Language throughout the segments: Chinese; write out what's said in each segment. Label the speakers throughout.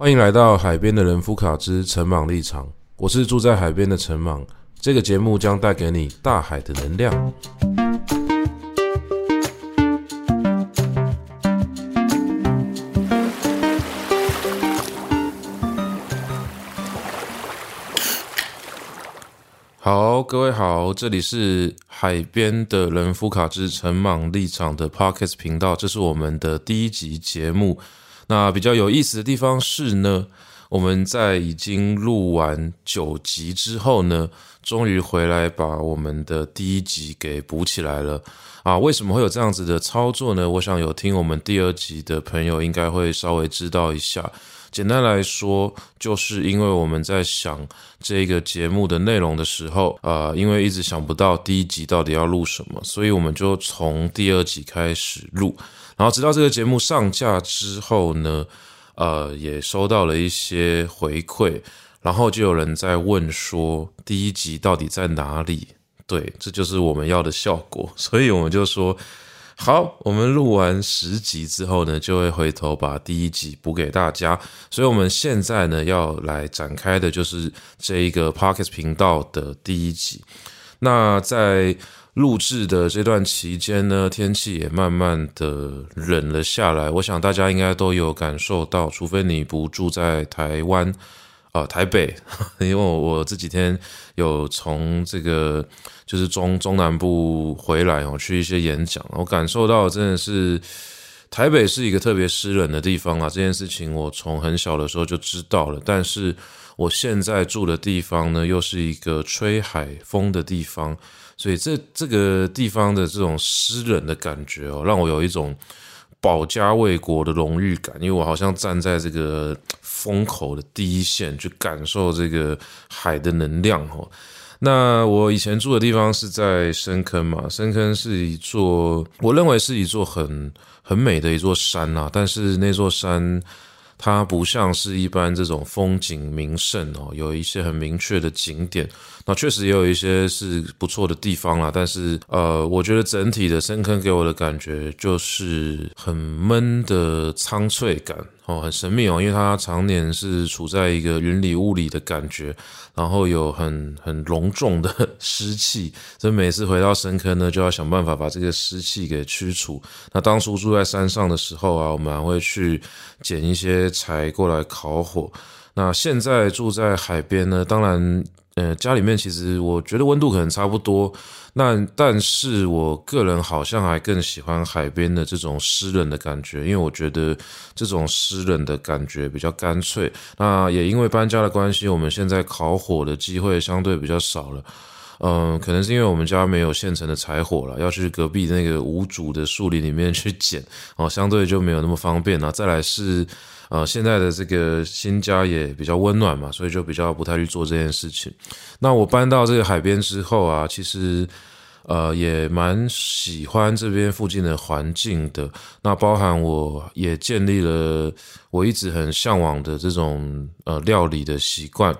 Speaker 1: 欢迎来到海边的人夫卡之陈茻立场，我是住在海边的陈茻。这个节目将带给你大海的能量。好，各位好，这里是海边的人夫卡之陈茻立场的 Podcast 频道，这是我们的第一集节目。那比较有意思的地方是呢，我们在已经录完九集之后呢，终于回来把我们的第一集给补起来了啊！为什么会有这样子的操作呢？我想有听我们第二集的朋友应该会稍微知道一下。简单来说，就是因为我们在想这个节目的内容的时候，呃，因为一直想不到第一集到底要录什么，所以我们就从第二集开始录。然后直到这个节目上架之后呢，呃，也收到了一些回馈，然后就有人在问说第一集到底在哪里？对，这就是我们要的效果，所以我们就说好，我们录完十集之后呢，就会回头把第一集补给大家。所以我们现在呢要来展开的就是这一个 Podcast 频道的第一集。那在录制的这段期间呢，天气也慢慢的冷了下来。我想大家应该都有感受到，除非你不住在台湾，啊、台北，因为我这几天有从这个就是中中南部回来哦，去一些演讲，我感受到真的是台北是一个特别湿冷的地方啊。这件事情我从很小的时候就知道了，但是我现在住的地方呢，又是一个吹海风的地方。所以这这个地方的这种湿冷的感觉哦，让我有一种保家卫国的荣誉感，因为我好像站在这个风口的第一线，去感受这个海的能量哦。那我以前住的地方是在深坑嘛，深坑是一座，我认为是一座很很美的一座山啊，但是那座山。它不像是一般这种风景名胜哦，有一些很明确的景点，那确实也有一些是不错的地方啦。但是，呃，我觉得整体的深坑给我的感觉就是很闷的苍翠感。哦，很神秘哦，因为它常年是处在一个云里雾里的感觉，然后有很很隆重的 湿气，所以每次回到深坑呢，就要想办法把这个湿气给驱除。那当初住在山上的时候啊，我们还会去捡一些柴过来烤火。那现在住在海边呢，当然。呃，家里面其实我觉得温度可能差不多，那但是我个人好像还更喜欢海边的这种湿冷的感觉，因为我觉得这种湿冷的感觉比较干脆。那也因为搬家的关系，我们现在烤火的机会相对比较少了。嗯，可能是因为我们家没有现成的柴火了，要去隔壁那个无主的树林里面去捡，哦，相对就没有那么方便了。再来是。呃，现在的这个新家也比较温暖嘛，所以就比较不太去做这件事情。那我搬到这个海边之后啊，其实呃也蛮喜欢这边附近的环境的。那包含我也建立了我一直很向往的这种呃料理的习惯。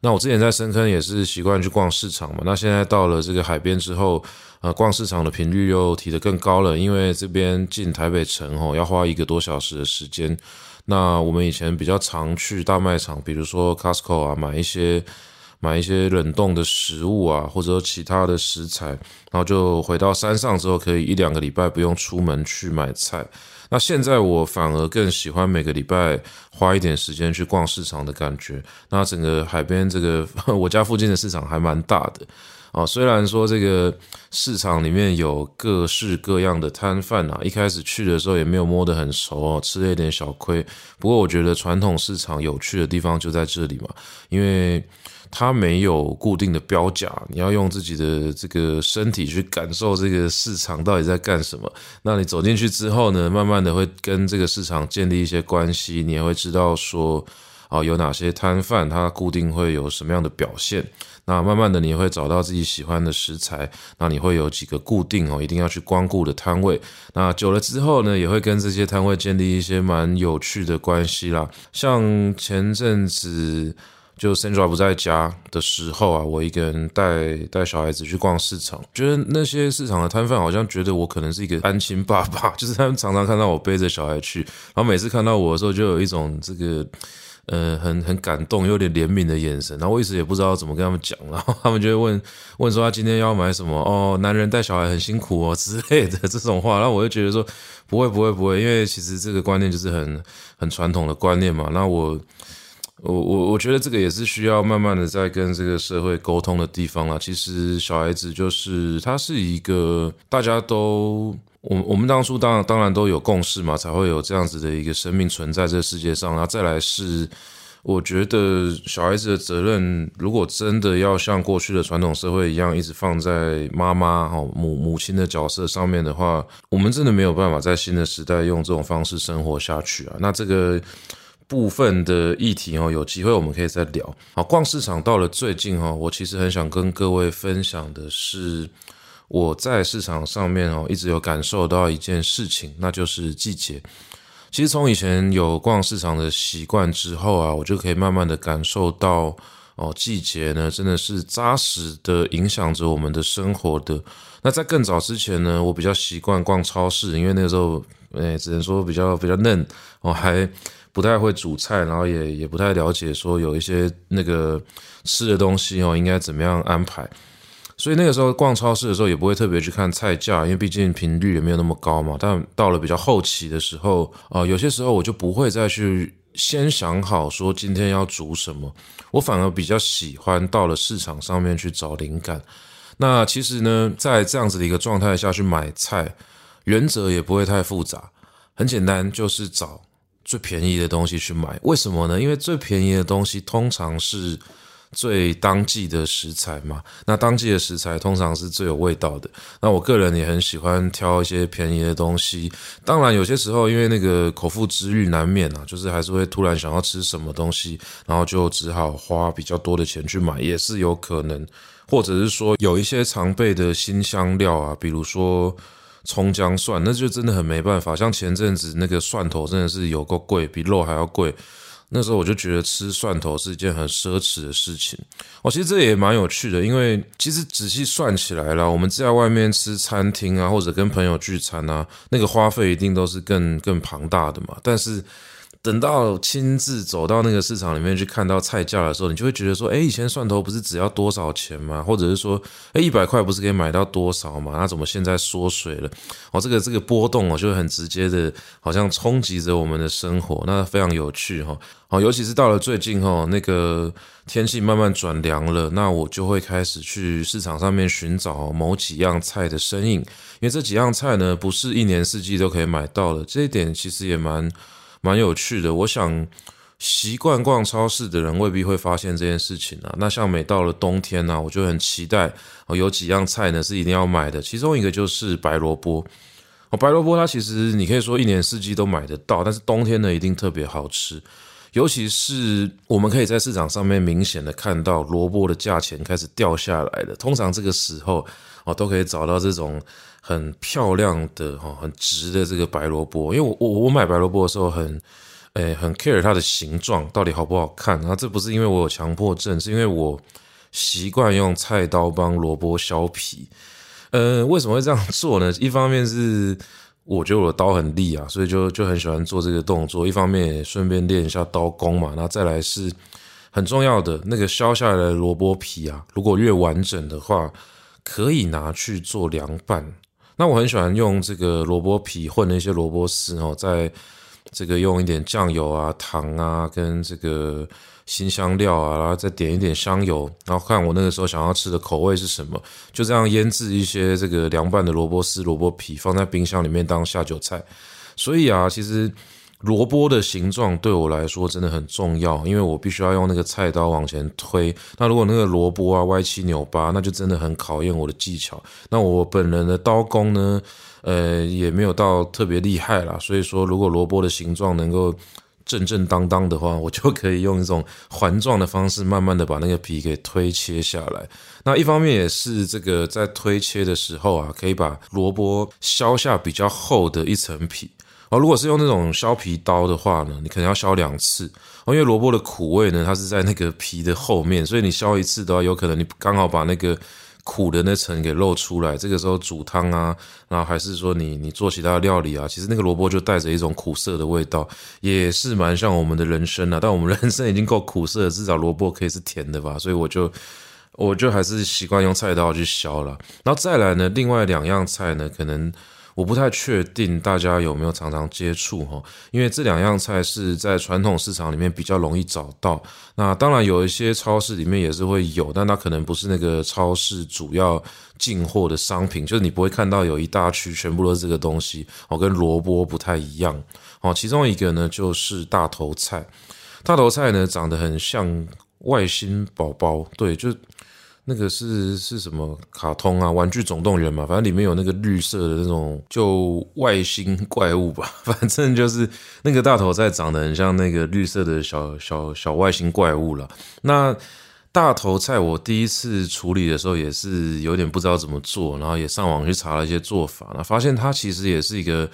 Speaker 1: 那我之前在深坑也是习惯去逛市场嘛，那现在到了这个海边之后，呃，逛市场的频率又提得更高了，因为这边进台北城哦要花一个多小时的时间。那我们以前比较常去大卖场，比如说 Costco 啊，买一些买一些冷冻的食物啊，或者说其他的食材，然后就回到山上之后，可以一两个礼拜不用出门去买菜。那现在我反而更喜欢每个礼拜花一点时间去逛市场的感觉。那整个海边这个我家附近的市场还蛮大的。啊，虽然说这个市场里面有各式各样的摊贩啊，一开始去的时候也没有摸得很熟哦，吃了一点小亏。不过我觉得传统市场有趣的地方就在这里嘛，因为它没有固定的标价，你要用自己的这个身体去感受这个市场到底在干什么。那你走进去之后呢，慢慢的会跟这个市场建立一些关系，你也会知道说，哦，有哪些摊贩，它固定会有什么样的表现。那慢慢的，你会找到自己喜欢的食材。那你会有几个固定哦，一定要去光顾的摊位。那久了之后呢，也会跟这些摊位建立一些蛮有趣的关系啦。像前阵子就 Sandra 不在家的时候啊，我一个人带带小孩子去逛市场，觉得那些市场的摊贩好像觉得我可能是一个单亲爸爸，就是他们常常看到我背着小孩去，然后每次看到我的时候，就有一种这个。呃，很很感动，有点怜悯的眼神。然后我一直也不知道怎么跟他们讲，然后他们就会问问说他今天要买什么？哦，男人带小孩很辛苦哦之类的这种话。然后我就觉得说不会不会不会，因为其实这个观念就是很很传统的观念嘛。那我。我我我觉得这个也是需要慢慢的在跟这个社会沟通的地方啦。其实小孩子就是他是一个大家都我我们当初当然当然都有共识嘛，才会有这样子的一个生命存在这世界上。然后再来是，我觉得小孩子的责任，如果真的要像过去的传统社会一样，一直放在妈妈哦母母亲的角色上面的话，我们真的没有办法在新的时代用这种方式生活下去啊。那这个。部分的议题哦，有机会我们可以再聊。好，逛市场到了最近哦，我其实很想跟各位分享的是，我在市场上面哦，一直有感受到一件事情，那就是季节。其实从以前有逛市场的习惯之后啊，我就可以慢慢的感受到哦，季节呢真的是扎实的影响着我们的生活的。那在更早之前呢，我比较习惯逛超市，因为那个时候，哎，只能说比较比较嫩哦，还。不太会煮菜，然后也也不太了解说有一些那个吃的东西哦，应该怎么样安排。所以那个时候逛超市的时候，也不会特别去看菜价，因为毕竟频率也没有那么高嘛。但到了比较后期的时候啊，有些时候我就不会再去先想好说今天要煮什么，我反而比较喜欢到了市场上面去找灵感。那其实呢，在这样子的一个状态下去买菜，原则也不会太复杂，很简单，就是找。最便宜的东西去买，为什么呢？因为最便宜的东西通常是最当季的食材嘛。那当季的食材通常是最有味道的。那我个人也很喜欢挑一些便宜的东西。当然，有些时候因为那个口腹之欲难免啊，就是还是会突然想要吃什么东西，然后就只好花比较多的钱去买，也是有可能。或者是说有一些常备的新香料啊，比如说。葱姜蒜，那就真的很没办法。像前阵子那个蒜头真的是有够贵，比肉还要贵。那时候我就觉得吃蒜头是一件很奢侈的事情。哦，其实这也蛮有趣的，因为其实仔细算起来啦，我们在外面吃餐厅啊，或者跟朋友聚餐啊，那个花费一定都是更更庞大的嘛。但是等到亲自走到那个市场里面去看到菜价的时候，你就会觉得说，诶，以前蒜头不是只要多少钱吗？或者是说，诶，一百块不是可以买到多少吗？那怎么现在缩水了？哦，这个这个波动哦，就很直接的，好像冲击着我们的生活，那非常有趣哈。哦，尤其是到了最近哈，那个天气慢慢转凉了，那我就会开始去市场上面寻找某几样菜的身影，因为这几样菜呢，不是一年四季都可以买到的，这一点其实也蛮。蛮有趣的，我想习惯逛超市的人未必会发现这件事情啊。那像每到了冬天呢，我就很期待哦，有几样菜呢是一定要买的，其中一个就是白萝卜哦。白萝卜它其实你可以说一年四季都买得到，但是冬天呢一定特别好吃，尤其是我们可以在市场上面明显的看到萝卜的价钱开始掉下来了。通常这个时候哦，都可以找到这种。很漂亮的哈，很直的这个白萝卜，因为我我我买白萝卜的时候很，诶很 care 它的形状到底好不好看。然后这不是因为我有强迫症，是因为我习惯用菜刀帮萝卜削皮。呃，为什么会这样做呢？一方面是我觉得我的刀很利啊，所以就就很喜欢做这个动作。一方面也顺便练一下刀工嘛。那再来是很重要的那个削下来的萝卜皮啊，如果越完整的话，可以拿去做凉拌。那我很喜欢用这个萝卜皮混了一些萝卜丝哦，在这个用一点酱油啊、糖啊，跟这个新香料啊，然后再点一点香油，然后看我那个时候想要吃的口味是什么，就这样腌制一些这个凉拌的萝卜丝、萝卜皮，放在冰箱里面当下酒菜。所以啊，其实。萝卜的形状对我来说真的很重要，因为我必须要用那个菜刀往前推。那如果那个萝卜啊歪七扭八，那就真的很考验我的技巧。那我本人的刀工呢，呃，也没有到特别厉害啦。所以说，如果萝卜的形状能够正正当当的话，我就可以用一种环状的方式，慢慢的把那个皮给推切下来。那一方面也是这个在推切的时候啊，可以把萝卜削下比较厚的一层皮。哦，如果是用那种削皮刀的话呢，你可能要削两次哦，因为萝卜的苦味呢，它是在那个皮的后面，所以你削一次的话，有可能你刚好把那个苦的那层给露出来。这个时候煮汤啊，然后还是说你你做其他料理啊，其实那个萝卜就带着一种苦涩的味道，也是蛮像我们的人生啊。但我们人生 已经够苦涩了，至少萝卜可以是甜的吧？所以我就我就还是习惯用菜刀去削了。然后再来呢，另外两样菜呢，可能。我不太确定大家有没有常常接触哈，因为这两样菜是在传统市场里面比较容易找到。那当然有一些超市里面也是会有，但它可能不是那个超市主要进货的商品，就是你不会看到有一大区全部都是这个东西哦，跟萝卜不太一样哦。其中一个呢就是大头菜，大头菜呢长得很像外星宝宝，对，就。那个是是什么卡通啊？玩具总动员嘛，反正里面有那个绿色的那种，就外星怪物吧。反正就是那个大头菜长得很像那个绿色的小小小外星怪物了。那大头菜我第一次处理的时候也是有点不知道怎么做，然后也上网去查了一些做法，那发现它其实也是一个。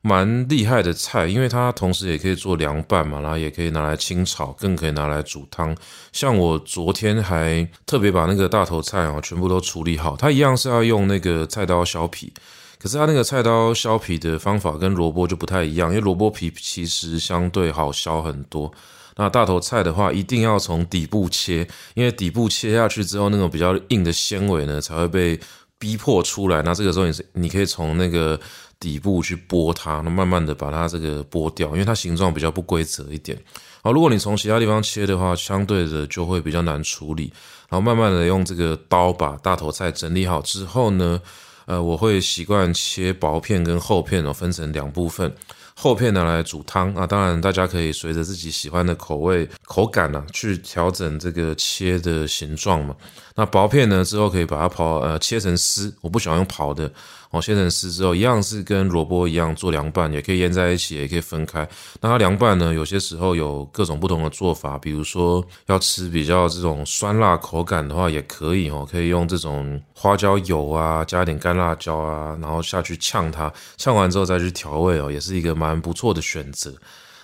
Speaker 1: 蛮厉害的菜，因为它同时也可以做凉拌嘛，然后也可以拿来清炒，更可以拿来煮汤。像我昨天还特别把那个大头菜哦全部都处理好，它一样是要用那个菜刀削皮，可是它那个菜刀削皮的方法跟萝卜就不太一样，因为萝卜皮其实相对好削很多。那大头菜的话，一定要从底部切，因为底部切下去之后，那种比较硬的纤维呢才会被逼迫出来。那这个时候你是你可以从那个。底部去剥它，那慢慢的把它这个剥掉，因为它形状比较不规则一点。好，如果你从其他地方切的话，相对的就会比较难处理。然后慢慢的用这个刀把大头菜整理好之后呢，呃，我会习惯切薄片跟厚片哦，分成两部分。厚片拿来煮汤啊，当然大家可以随着自己喜欢的口味、口感啊，去调整这个切的形状嘛。那薄片呢，之后可以把它刨呃切成丝，我不喜欢用刨的。哦，切成丝之后，一样是跟萝卜一样做凉拌，也可以腌在一起，也可以分开。那它凉拌呢，有些时候有各种不同的做法，比如说要吃比较这种酸辣口感的话，也可以哦，可以用这种花椒油啊，加一点干辣椒啊，然后下去呛它，呛完之后再去调味哦，也是一个蛮不错的选择。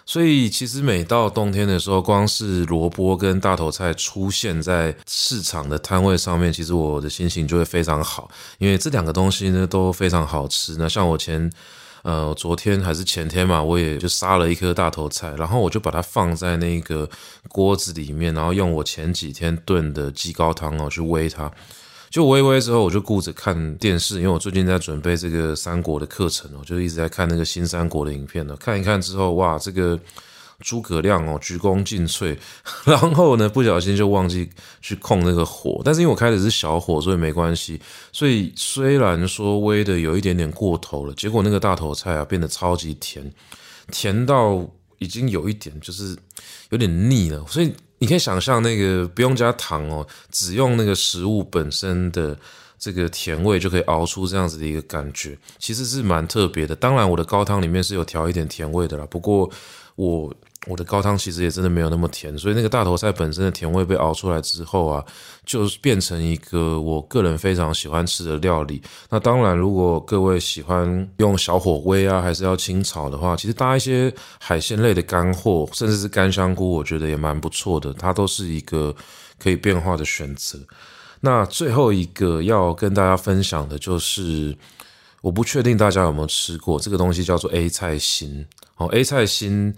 Speaker 1: 所以其实每到冬天的时候，光是萝卜跟大头菜出现在市场的摊位上面，其实我的心情就会非常好，因为这两个东西呢都非常好吃。那像我前呃昨天还是前天嘛，我也就杀了一颗大头菜，然后我就把它放在那个锅子里面，然后用我前几天炖的鸡高汤哦去煨它。就微微之后，我就顾着看电视，因为我最近在准备这个三国的课程哦，就一直在看那个新三国的影片呢。看一看之后，哇，这个诸葛亮哦，鞠躬尽瘁，然后呢，不小心就忘记去控那个火，但是因为我开的是小火，所以没关系。所以虽然说微的有一点点过头了，结果那个大头菜啊变得超级甜，甜到已经有一点就是有点腻了，所以。你可以想象那个不用加糖哦，只用那个食物本身的这个甜味就可以熬出这样子的一个感觉，其实是蛮特别的。当然，我的高汤里面是有调一点甜味的啦，不过我。我的高汤其实也真的没有那么甜，所以那个大头菜本身的甜味被熬出来之后啊，就变成一个我个人非常喜欢吃的料理。那当然，如果各位喜欢用小火煨啊，还是要清炒的话，其实搭一些海鲜类的干货，甚至是干香菇，我觉得也蛮不错的。它都是一个可以变化的选择。那最后一个要跟大家分享的就是，我不确定大家有没有吃过这个东西，叫做 A 菜心。哦，A 菜心。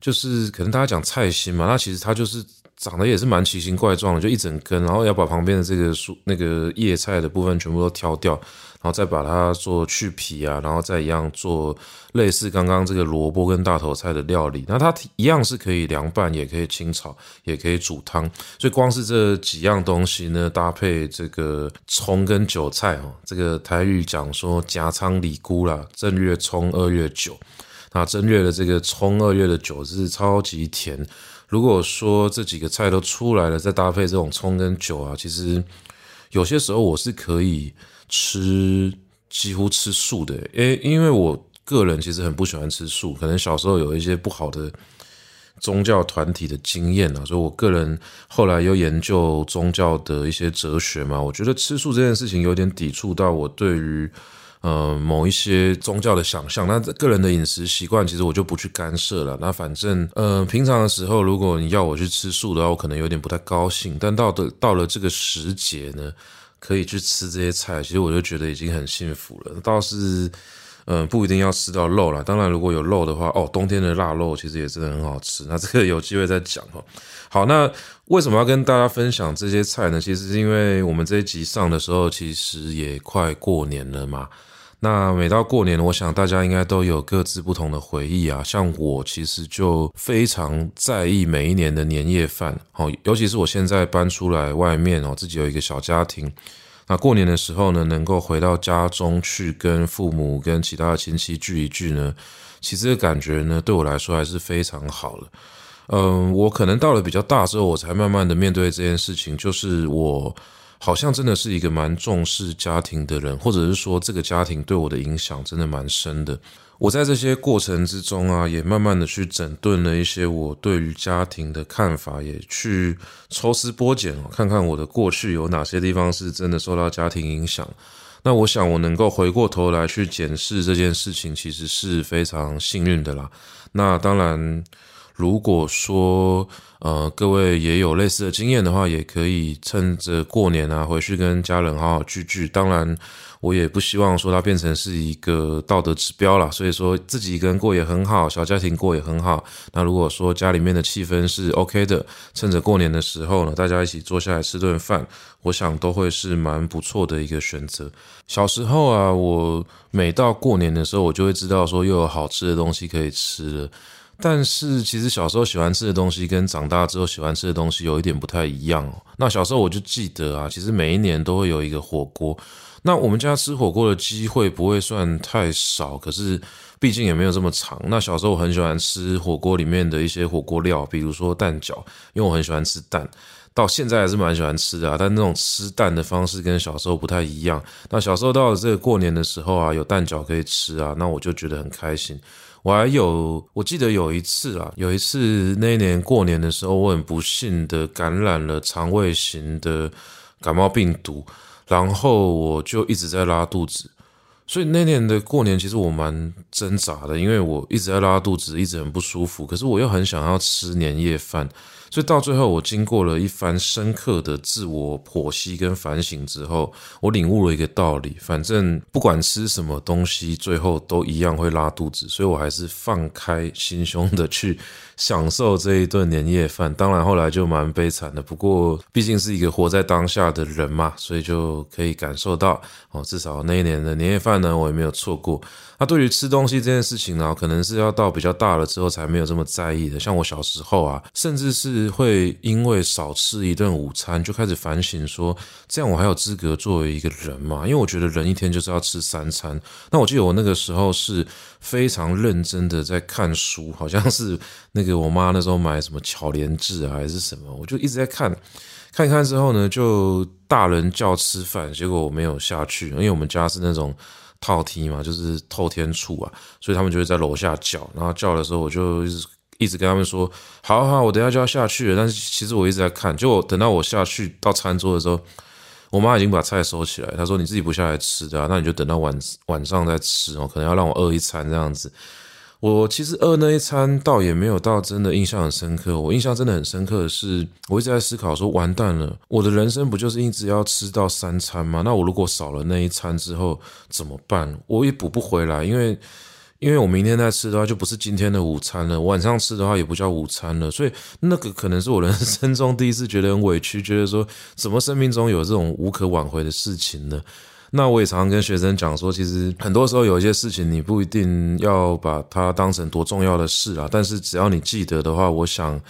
Speaker 1: 就是可能大家讲菜心嘛，那其实它就是长得也是蛮奇形怪状的，就一整根，然后要把旁边的这个树那个叶菜的部分全部都挑掉，然后再把它做去皮啊，然后再一样做类似刚刚这个萝卜跟大头菜的料理。那它一样是可以凉拌，也可以清炒，也可以煮汤。所以光是这几样东西呢，搭配这个葱跟韭菜哦，这个台语讲说夹仓里菇啦，正月葱，二月韭。那正月的这个葱，二月的酒是超级甜。如果说这几个菜都出来了，再搭配这种葱跟酒啊，其实有些时候我是可以吃几乎吃素的。诶，因为我个人其实很不喜欢吃素，可能小时候有一些不好的宗教团体的经验啊，所以我个人后来又研究宗教的一些哲学嘛，我觉得吃素这件事情有点抵触到我对于。呃，某一些宗教的想象，那个人的饮食习惯，其实我就不去干涉了。那反正，呃，平常的时候，如果你要我去吃素的话，我可能有点不太高兴。但到的到了这个时节呢，可以去吃这些菜，其实我就觉得已经很幸福了。倒是，嗯，不一定要吃到肉啦。当然，如果有肉的话，哦，冬天的腊肉其实也真的很好吃。那这个有机会再讲哈。好，那为什么要跟大家分享这些菜呢？其实是因为我们这一集上的时候，其实也快过年了嘛。那每到过年，我想大家应该都有各自不同的回忆啊。像我其实就非常在意每一年的年夜饭，哦，尤其是我现在搬出来外面哦，自己有一个小家庭。那过年的时候呢，能够回到家中去跟父母、跟其他的亲戚聚一聚呢，其实感觉呢，对我来说还是非常好的。嗯，我可能到了比较大之后，我才慢慢的面对这件事情，就是我。好像真的是一个蛮重视家庭的人，或者是说这个家庭对我的影响真的蛮深的。我在这些过程之中啊，也慢慢的去整顿了一些我对于家庭的看法，也去抽丝剥茧，看看我的过去有哪些地方是真的受到家庭影响。那我想我能够回过头来去检视这件事情，其实是非常幸运的啦。那当然。如果说，呃，各位也有类似的经验的话，也可以趁着过年啊，回去跟家人好好聚聚。当然，我也不希望说它变成是一个道德指标啦，所以说自己一个人过也很好，小家庭过也很好。那如果说家里面的气氛是 OK 的，趁着过年的时候呢，大家一起坐下来吃顿饭，我想都会是蛮不错的一个选择。小时候啊，我每到过年的时候，我就会知道说又有好吃的东西可以吃了。但是其实小时候喜欢吃的东西跟长大之后喜欢吃的东西有一点不太一样哦。那小时候我就记得啊，其实每一年都会有一个火锅。那我们家吃火锅的机会不会算太少，可是毕竟也没有这么长。那小时候我很喜欢吃火锅里面的一些火锅料，比如说蛋饺，因为我很喜欢吃蛋，到现在还是蛮喜欢吃的啊。但那种吃蛋的方式跟小时候不太一样。那小时候到了这个过年的时候啊，有蛋饺可以吃啊，那我就觉得很开心。我还有，我记得有一次啊，有一次那一年过年的时候，我很不幸的感染了肠胃型的感冒病毒，然后我就一直在拉肚子，所以那年的过年其实我蛮挣扎的，因为我一直在拉肚子，一直很不舒服，可是我又很想要吃年夜饭。所以到最后，我经过了一番深刻的自我剖析跟反省之后，我领悟了一个道理：反正不管吃什么东西，最后都一样会拉肚子。所以我还是放开心胸的去享受这一顿年夜饭。当然后来就蛮悲惨的，不过毕竟是一个活在当下的人嘛，所以就可以感受到哦，至少那一年的年夜饭呢，我也没有错过。那对于吃东西这件事情呢，可能是要到比较大了之后才没有这么在意的。像我小时候啊，甚至是会因为少吃一顿午餐就开始反省说，这样我还有资格作为一个人吗？因为我觉得人一天就是要吃三餐。那我记得我那个时候是非常认真的在看书，好像是那个我妈那时候买什么巧连智啊还是什么，我就一直在看，看一看之后呢，就大人叫吃饭，结果我没有下去，因为我们家是那种。套梯嘛，就是透天处啊，所以他们就会在楼下叫，然后叫的时候，我就一直一直跟他们说，好好，我等下就要下去了。但是其实我一直在看，就等到我下去到餐桌的时候，我妈已经把菜收起来，她说：“你自己不下来吃的啊，那你就等到晚晚上再吃哦，可能要让我饿一餐这样子。”我其实饿那一餐倒也没有到真的印象很深刻。我印象真的很深刻的是，我一直在思考说，完蛋了，我的人生不就是一直要吃到三餐吗？那我如果少了那一餐之后怎么办？我也补不回来，因为因为我明天再吃的话就不是今天的午餐了，晚上吃的话也不叫午餐了。所以那个可能是我人生中第一次觉得很委屈，觉得说怎么生命中有这种无可挽回的事情呢？那我也常常跟学生讲说，其实很多时候有一些事情你不一定要把它当成多重要的事啊，但是只要你记得的话，我想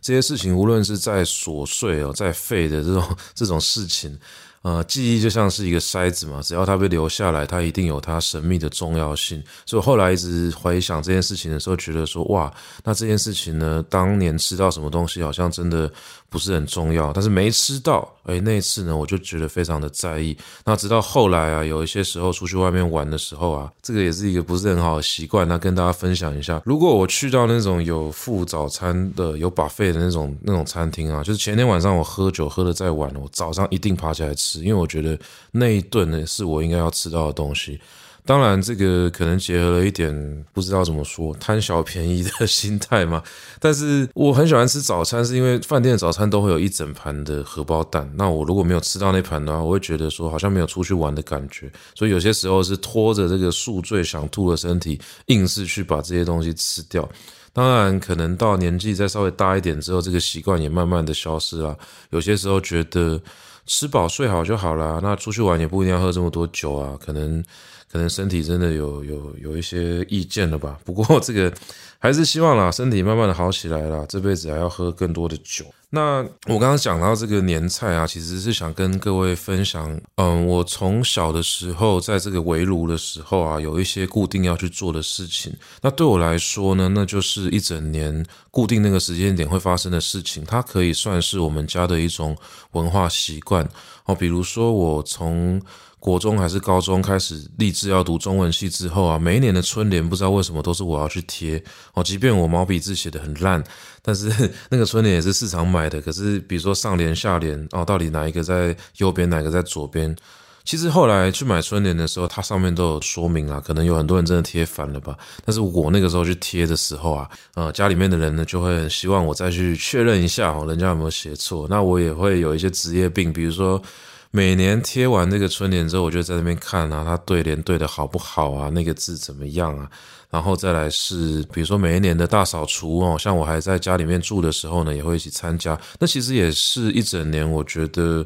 Speaker 1: 这些事情无论是在琐碎哦、再废的这种 这种事情。呃，记忆就像是一个筛子嘛，只要它被留下来，它一定有它神秘的重要性。所以后来一直回想这件事情的时候，觉得说哇，那这件事情呢，当年吃到什么东西好像真的不是很重要，但是没吃到，诶，那一次呢，我就觉得非常的在意。那直到后来啊，有一些时候出去外面玩的时候啊，这个也是一个不是很好的习惯。那跟大家分享一下，如果我去到那种有附早餐的、有 buffet 的那种那种餐厅啊，就是前天晚上我喝酒喝得再晚，我早上一定爬起来吃。因为我觉得那一顿呢是我应该要吃到的东西，当然，这个可能结合了一点不知道怎么说贪小便宜的心态嘛。但是我很喜欢吃早餐，是因为饭店的早餐都会有一整盘的荷包蛋。那我如果没有吃到那盘的话，我会觉得说好像没有出去玩的感觉。所以有些时候是拖着这个宿醉想吐的身体，硬是去把这些东西吃掉。当然，可能到年纪再稍微大一点之后，这个习惯也慢慢的消失了。有些时候觉得吃饱睡好就好了，那出去玩也不一定要喝这么多酒啊，可能。可能身体真的有有有一些意见了吧？不过这个还是希望啦，身体慢慢的好起来啦。这辈子还要喝更多的酒。那我刚刚讲到这个年菜啊，其实是想跟各位分享，嗯，我从小的时候在这个围炉的时候啊，有一些固定要去做的事情。那对我来说呢，那就是一整年固定那个时间点会发生的事情，它可以算是我们家的一种文化习惯哦。比如说我从国中还是高中开始立志要读中文系之后啊，每一年的春联不知道为什么都是我要去贴哦，即便我毛笔字写得很烂，但是 那个春联也是市场买的。可是比如说上联下联哦，到底哪一个在右边，哪个在左边？其实后来去买春联的时候，它上面都有说明啊，可能有很多人真的贴反了吧。但是我那个时候去贴的时候啊，呃，家里面的人呢就会很希望我再去确认一下哦，人家有没有写错。那我也会有一些职业病，比如说。每年贴完这个春联之后，我就在那边看啊，他对联对得好不好啊？那个字怎么样啊？然后再来是，比如说每一年的大扫除哦，像我还在家里面住的时候呢，也会一起参加。那其实也是一整年，我觉得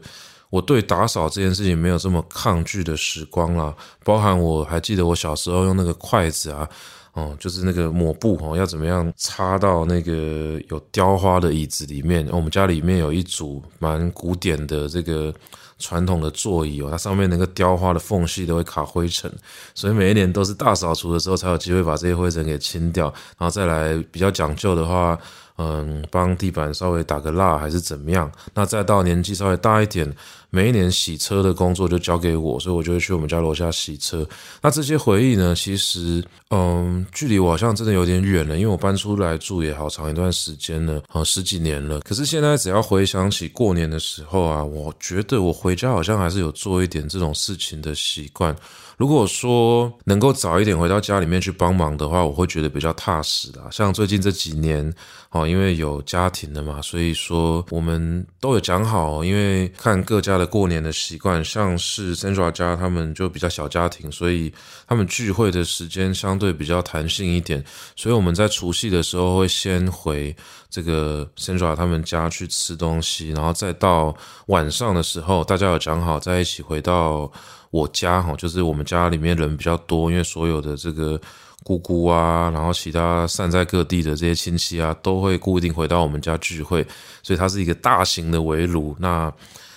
Speaker 1: 我对打扫这件事情没有这么抗拒的时光啦。包含我还记得我小时候用那个筷子啊，哦，就是那个抹布哦，要怎么样插到那个有雕花的椅子里面。我们家里面有一组蛮古典的这个。传统的座椅哦，它上面那个雕花的缝隙都会卡灰尘，所以每一年都是大扫除的时候才有机会把这些灰尘给清掉，然后再来比较讲究的话。嗯，帮地板稍微打个蜡还是怎么样？那再到年纪稍微大一点，每一年洗车的工作就交给我，所以我就会去我们家楼下洗车。那这些回忆呢，其实嗯，距离我好像真的有点远了，因为我搬出来住也好长一段时间了，啊，十几年了。可是现在只要回想起过年的时候啊，我觉得我回家好像还是有做一点这种事情的习惯。如果说能够早一点回到家里面去帮忙的话，我会觉得比较踏实啦。像最近这几年，哦，因为有家庭了嘛，所以说我们都有讲好，因为看各家的过年的习惯，像是 Sandra 家他们就比较小家庭，所以他们聚会的时间相对比较弹性一点，所以我们在除夕的时候会先回这个 Sandra 他们家去吃东西，然后再到晚上的时候，大家有讲好在一起回到。我家哈，就是我们家里面人比较多，因为所有的这个姑姑啊，然后其他散在各地的这些亲戚啊，都会固定回到我们家聚会，所以它是一个大型的围炉。那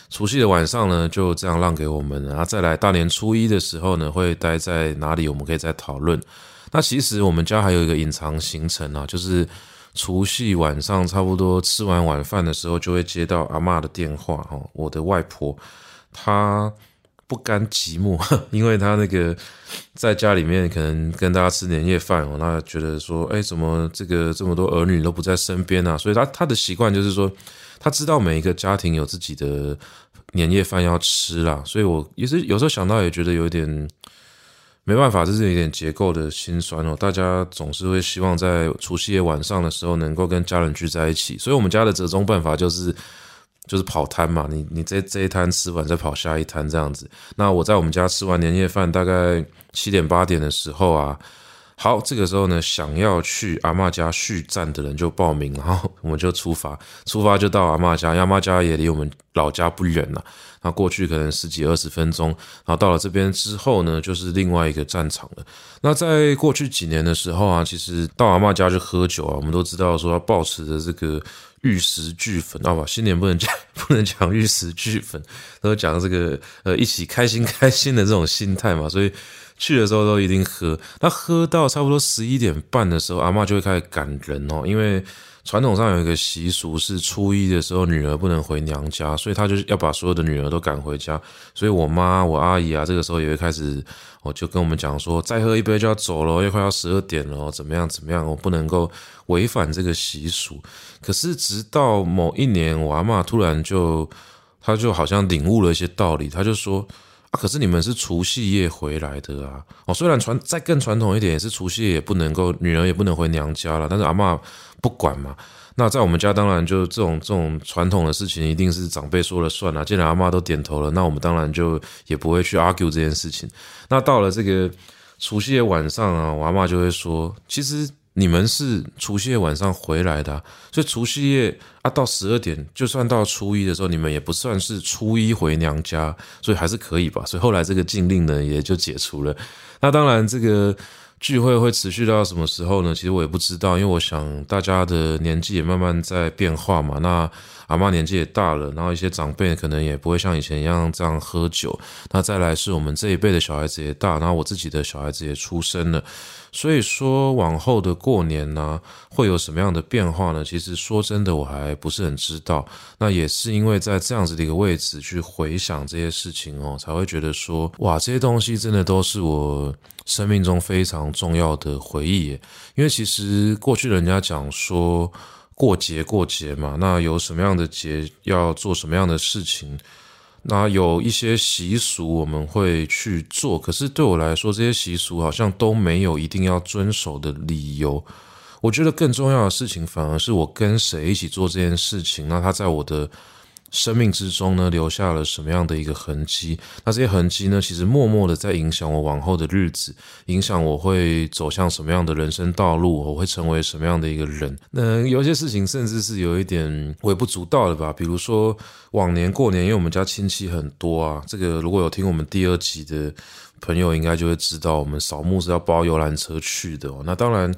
Speaker 1: 除夕的晚上呢，就这样让给我们，然后再来大年初一的时候呢，会待在哪里，我们可以再讨论。那其实我们家还有一个隐藏行程啊，就是除夕晚上差不多吃完晚饭的时候，就会接到阿嬷的电话哈，我的外婆她。不甘寂寞，因为她那个在家里面可能跟大家吃年夜饭哦，那觉得说，哎，怎么这个这么多儿女都不在身边啊？所以她她的习惯就是说，他知道每一个家庭有自己的年夜饭要吃啦。所以我也是有时候想到也觉得有点没办法，这是有点结构的心酸哦。大家总是会希望在除夕夜晚上的时候能够跟家人聚在一起，所以我们家的折中办法就是。就是跑摊嘛，你你这这一摊吃完再跑下一摊这样子。那我在我们家吃完年夜饭，大概七点八点的时候啊，好，这个时候呢，想要去阿嬷家续战的人就报名，然后 我们就出发，出发就到阿嬷家，阿嬷家也离我们老家不远了。那过去可能十几二十分钟，然后到了这边之后呢，就是另外一个战场了。那在过去几年的时候啊，其实到阿嬷家去喝酒啊，我们都知道说要保持着这个。玉石俱焚，好吧，新年不能讲，不能讲玉石俱焚，都讲这个呃一起开心开心的这种心态嘛，所以去的时候都一定喝。那喝到差不多十一点半的时候，阿嬷就会开始赶人哦，因为。传统上有一个习俗是初一的时候女儿不能回娘家，所以他就要把所有的女儿都赶回家。所以我妈、我阿姨啊，这个时候也会开始，我就跟我们讲说，再喝一杯就要走了，又快要十二点了，怎么样怎么样，我不能够违反这个习俗。可是直到某一年，我阿嬷突然就，她就好像领悟了一些道理，她就说。啊，可是你们是除夕夜回来的啊，哦，虽然传再更传统一点，也是除夕夜也不能够，女儿也不能回娘家了，但是阿嬷不管嘛。那在我们家，当然就这种这种传统的事情，一定是长辈说了算啊。既然阿嬷都点头了，那我们当然就也不会去 argue 这件事情。那到了这个除夕夜晚上啊，我阿嬷就会说，其实你们是除夕夜晚上回来的，所以除夕夜啊到十二点，就算到初一的时候，你们也不算是初一回娘家，所以还是可以吧。所以后来这个禁令呢，也就解除了。那当然这个。聚会会持续到什么时候呢？其实我也不知道，因为我想大家的年纪也慢慢在变化嘛。那阿嬷年纪也大了，然后一些长辈可能也不会像以前一样这样喝酒。那再来是我们这一辈的小孩子也大，然后我自己的小孩子也出生了。所以说往后的过年呢，会有什么样的变化呢？其实说真的，我还不是很知道。那也是因为在这样子的一个位置去回想这些事情哦，才会觉得说，哇，这些东西真的都是我生命中非常重要的回忆耶。因为其实过去人家讲说过节过节嘛，那有什么样的节要做什么样的事情。那有一些习俗我们会去做，可是对我来说，这些习俗好像都没有一定要遵守的理由。我觉得更重要的事情，反而是我跟谁一起做这件事情，那他在我的。生命之中呢，留下了什么样的一个痕迹？那这些痕迹呢，其实默默的在影响我往后的日子，影响我会走向什么样的人生道路，我会成为什么样的一个人。那有些事情甚至是有一点微不足道的吧，比如说往年过年，因为我们家亲戚很多啊，这个如果有听我们第二集的朋友，应该就会知道，我们扫墓是要包游览车去的哦。那当然。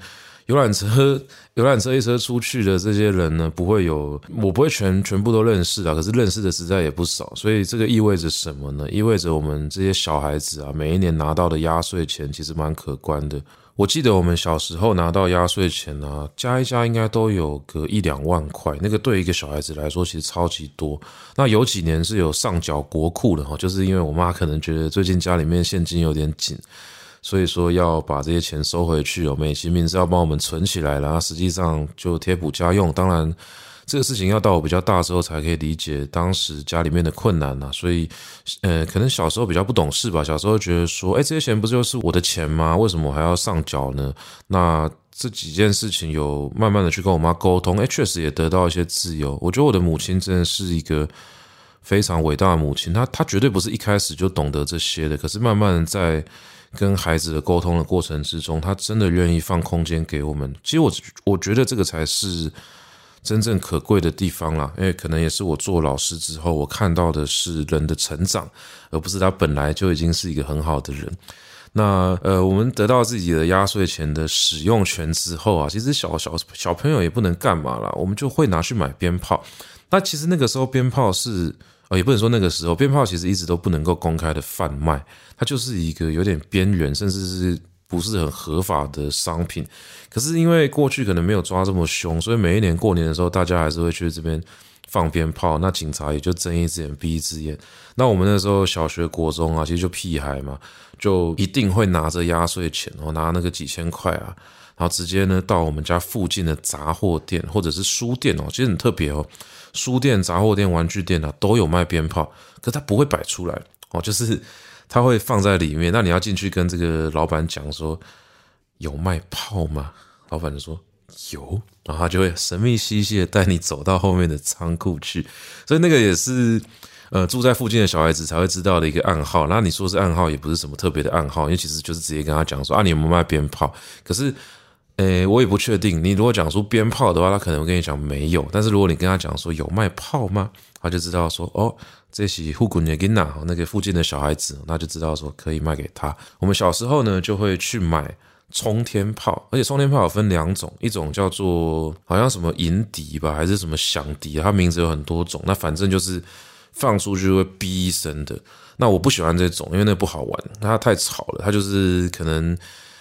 Speaker 1: 游览车，游览车一车出去的这些人呢，不会有，我不会全全部都认识啊。可是认识的实在也不少，所以这个意味着什么呢？意味着我们这些小孩子啊，每一年拿到的压岁钱其实蛮可观的。我记得我们小时候拿到压岁钱啊，加一加应该都有个一两万块，那个对一个小孩子来说其实超级多。那有几年是有上缴国库的哈，就是因为我妈可能觉得最近家里面现金有点紧。所以说要把这些钱收回去哦，美其名是要帮我们存起来，了实际上就贴补家用。当然，这个事情要到我比较大之后才可以理解当时家里面的困难呐。所以，呃，可能小时候比较不懂事吧。小时候觉得说，哎，这些钱不就是我的钱吗？为什么我还要上缴呢？那这几件事情有慢慢的去跟我妈沟通，哎，确实也得到一些自由。我觉得我的母亲真的是一个非常伟大的母亲，她她绝对不是一开始就懂得这些的，可是慢慢在。跟孩子的沟通的过程之中，他真的愿意放空间给我们。其实我我觉得这个才是真正可贵的地方啦，因为可能也是我做老师之后，我看到的是人的成长，而不是他本来就已经是一个很好的人。那呃，我们得到自己的压岁钱的使用权之后啊，其实小小小朋友也不能干嘛啦，我们就会拿去买鞭炮。那其实那个时候鞭炮是。哦，也不能说那个时候鞭炮其实一直都不能够公开的贩卖，它就是一个有点边缘，甚至是不是很合法的商品。可是因为过去可能没有抓这么凶，所以每一年过年的时候，大家还是会去这边放鞭炮。那警察也就睁一只眼闭一只眼。那我们那时候小学、国中啊，其实就屁孩嘛，就一定会拿着压岁钱，然后拿那个几千块啊，然后直接呢到我们家附近的杂货店或者是书店哦，其实很特别哦。书店、杂货店、玩具店啊，都有卖鞭炮，可是他不会摆出来哦，就是他会放在里面。那你要进去跟这个老板讲说有卖炮吗？老板就说有，然后他就会神秘兮兮的带你走到后面的仓库去。所以那个也是呃住在附近的小孩子才会知道的一个暗号。那你说是暗号，也不是什么特别的暗号，因为其实就是直接跟他讲说啊，你有没有卖鞭炮？可是。诶，我也不确定。你如果讲出鞭炮的话，他可能会跟你讲没有。但是如果你跟他讲说有卖炮吗？他就知道说哦，这是富贵的囡仔，那个附近的小孩子，那就知道说可以卖给他。我们小时候呢，就会去买冲天炮，而且冲天炮有分两种，一种叫做好像什么银笛吧，还是什么响笛，它名字有很多种。那反正就是放出去会哔一声的。那我不喜欢这种，因为那不好玩，它太吵了。它就是可能。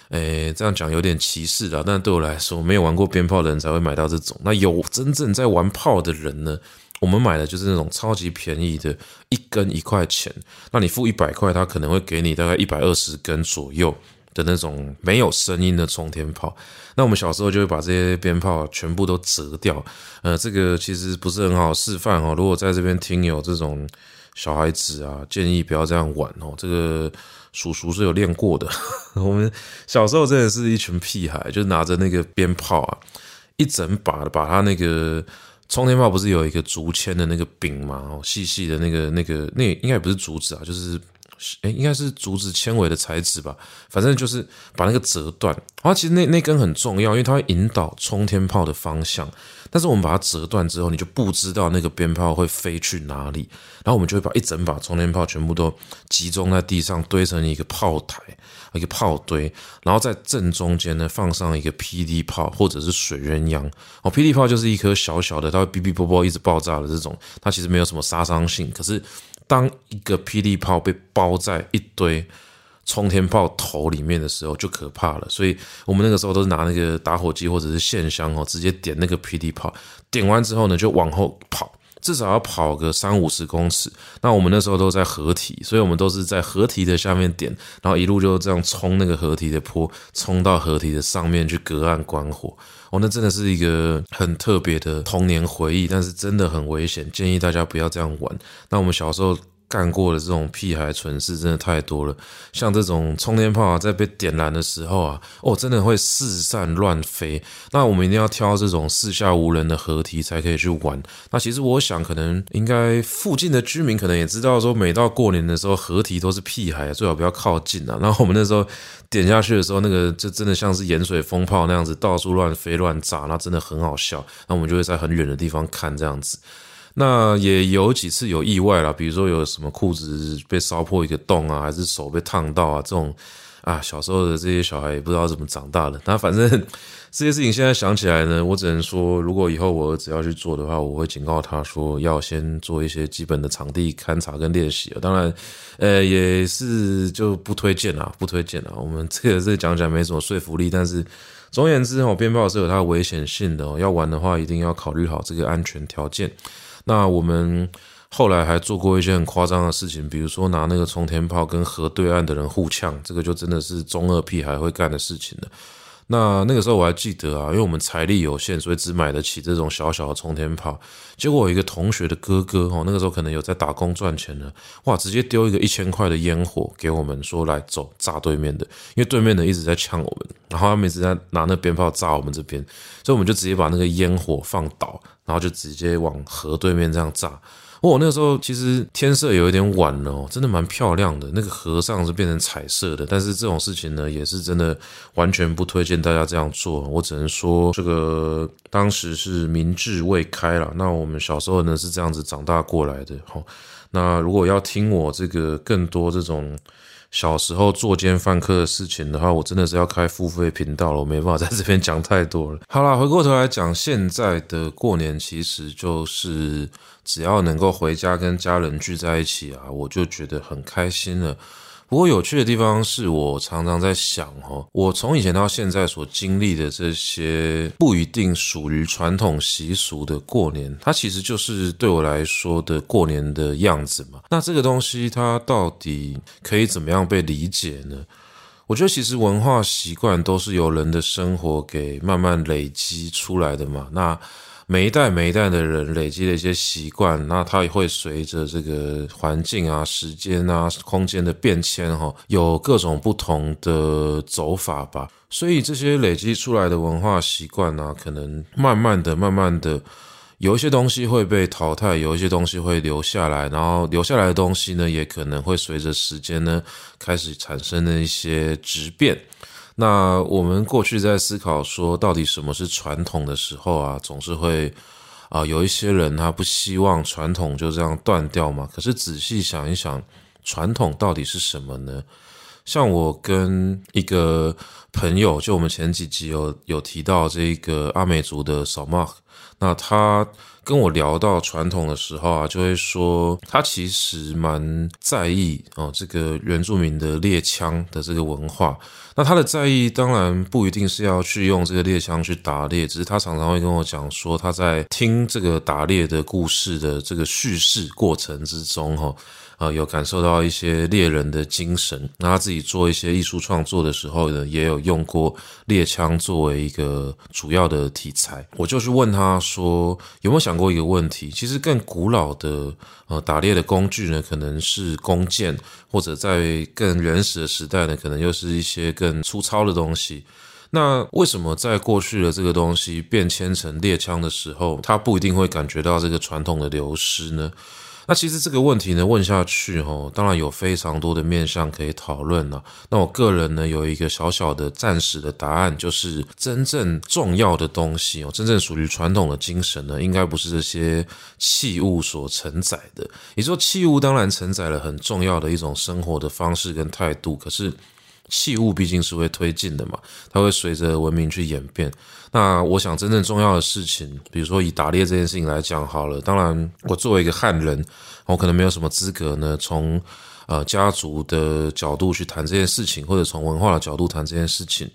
Speaker 1: 诶，这样讲有点歧视了，但对我来说，没有玩过鞭炮的人才会买到这种。那有真正在玩炮的人呢？我们买的就是那种超级便宜的，一根一块钱。那你付一百块，他可能会给你大概一百二十根左右的那种没有声音的冲天炮。那我们小时候就会把这些鞭炮全部都折掉。呃，这个其实不是很好示范哦。如果在这边听有这种。小孩子啊，建议不要这样玩哦。这个叔叔是有练过的。我们小时候真的是一群屁孩，就拿着那个鞭炮啊，一整把的把他那个冲天炮不是有一个竹签的那个柄嘛？哦，细细的那个那个那、应该也不是竹子啊，就是。诶，应该是竹子纤维的材质吧，反正就是把那个折断。然后其实那那根很重要，因为它会引导冲天炮的方向。但是我们把它折断之后，你就不知道那个鞭炮会飞去哪里。然后我们就会把一整把冲天炮全部都集中在地上，堆成一个炮台，一个炮堆。然后在正中间呢，放上一个霹雳炮或者是水鸳鸯。哦，霹雳炮就是一颗小小的，它会哔哔啵啵一直爆炸的这种，它其实没有什么杀伤性，可是。当一个霹雳炮被包在一堆冲天炮头里面的时候，就可怕了。所以我们那个时候都是拿那个打火机或者是线香哦，直接点那个霹雳炮。点完之后呢，就往后跑，至少要跑个三五十公尺。那我们那时候都在河堤，所以我们都是在河堤的下面点，然后一路就这样冲那个河堤的坡，冲到河堤的上面去隔岸观火。哦，那真的是一个很特别的童年回忆，但是真的很危险，建议大家不要这样玩。那我们小时候。干过的这种屁孩蠢事真的太多了，像这种冲天炮，在被点燃的时候啊，哦，真的会四散乱飞。那我们一定要挑这种四下无人的河堤才可以去玩。那其实我想，可能应该附近的居民可能也知道，说每到过年的时候，河堤都是屁孩，最好不要靠近啊。然后我们那时候点下去的时候，那个就真的像是盐水风炮那样子，到处乱飞乱炸，那真的很好笑。那我们就会在很远的地方看这样子。那也有几次有意外啦，比如说有什么裤子被烧破一个洞啊，还是手被烫到啊，这种啊，小时候的这些小孩也不知道怎么长大的。那反正 这些事情现在想起来呢，我只能说，如果以后我儿子要去做的话，我会警告他说，要先做一些基本的场地勘察跟练习。当然，呃，也是就不推荐啦，不推荐啦。我们这个这讲起来没什么说服力，但是总而言之哦，鞭炮是有它的危险性的哦，要玩的话一定要考虑好这个安全条件。那我们后来还做过一些很夸张的事情，比如说拿那个冲天炮跟河对岸的人互呛，这个就真的是中二屁孩会干的事情了。那那个时候我还记得啊，因为我们财力有限，所以只买得起这种小小的冲天炮。结果我一个同学的哥哥哦，那个时候可能有在打工赚钱了，哇，直接丢一个一千块的烟火给我们，说来走炸对面的，因为对面的一直在呛我们，然后他们一直在拿那鞭炮炸我们这边，所以我们就直接把那个烟火放倒，然后就直接往河对面这样炸。哦，那个时候其实天色有一点晚了，真的蛮漂亮的。那个河上是变成彩色的，但是这种事情呢，也是真的完全不推荐大家这样做。我只能说，这个当时是民智未开啦。那我们小时候呢是这样子长大过来的。那如果要听我这个更多这种。小时候作奸犯科的事情的话，我真的是要开付费频道了，我没办法在这边讲太多了。好啦，回过头来讲，现在的过年其实就是只要能够回家跟家人聚在一起啊，我就觉得很开心了。不过有趣的地方是我常常在想哦，我从以前到现在所经历的这些不一定属于传统习俗的过年，它其实就是对我来说的过年的样子嘛。那这个东西它到底可以怎么样被理解呢？我觉得其实文化习惯都是由人的生活给慢慢累积出来的嘛。那每一代每一代的人累积的一些习惯，那它也会随着这个环境啊、时间啊、空间的变迁，哈，有各种不同的走法吧。所以这些累积出来的文化习惯呢，可能慢慢的、慢慢的，有一些东西会被淘汰，有一些东西会留下来，然后留下来的东西呢，也可能会随着时间呢，开始产生的一些质变。那我们过去在思考说，到底什么是传统的时候啊，总是会啊，有一些人他不希望传统就这样断掉嘛。可是仔细想一想，传统到底是什么呢？像我跟一个朋友，就我们前几集有有提到这个阿美族的扫马，那他。跟我聊到传统的时候啊，就会说他其实蛮在意哦，这个原住民的猎枪的这个文化。那他的在意当然不一定是要去用这个猎枪去打猎，只是他常常会跟我讲说，他在听这个打猎的故事的这个叙事过程之中，哈。啊，有感受到一些猎人的精神。那他自己做一些艺术创作的时候呢，也有用过猎枪作为一个主要的题材。我就去问他说，有没有想过一个问题？其实更古老的呃打猎的工具呢，可能是弓箭，或者在更原始的时代呢，可能又是一些更粗糙的东西。那为什么在过去的这个东西变迁成猎枪的时候，他不一定会感觉到这个传统的流失呢？那其实这个问题呢，问下去哦，当然有非常多的面向可以讨论了。那我个人呢，有一个小小的暂时的答案，就是真正重要的东西哦，真正属于传统的精神呢，应该不是这些器物所承载的。你说器物当然承载了很重要的一种生活的方式跟态度，可是。器物毕竟是会推进的嘛，它会随着文明去演变。那我想真正重要的事情，比如说以打猎这件事情来讲好了。当然，我作为一个汉人，我可能没有什么资格呢，从呃家族的角度去谈这件事情，或者从文化的角度谈这件事情。